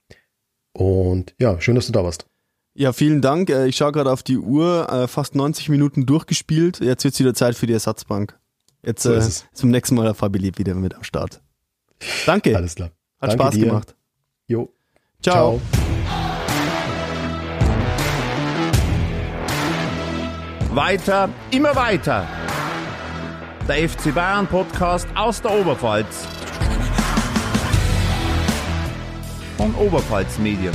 Und ja, schön, dass du da warst. Ja, vielen Dank. Äh, ich schaue gerade auf die Uhr, äh, fast 90 Minuten durchgespielt. Jetzt wird es wieder Zeit für die Ersatzbank. Jetzt so äh, zum nächsten Mal der Fabi wieder mit am Start. Danke. Alles klar. Hat Danke Spaß dir. gemacht. Jo. Ciao. Ciao. Weiter, immer weiter. Der FC Bayern Podcast aus der Oberpfalz. Von Oberpfalz Medien.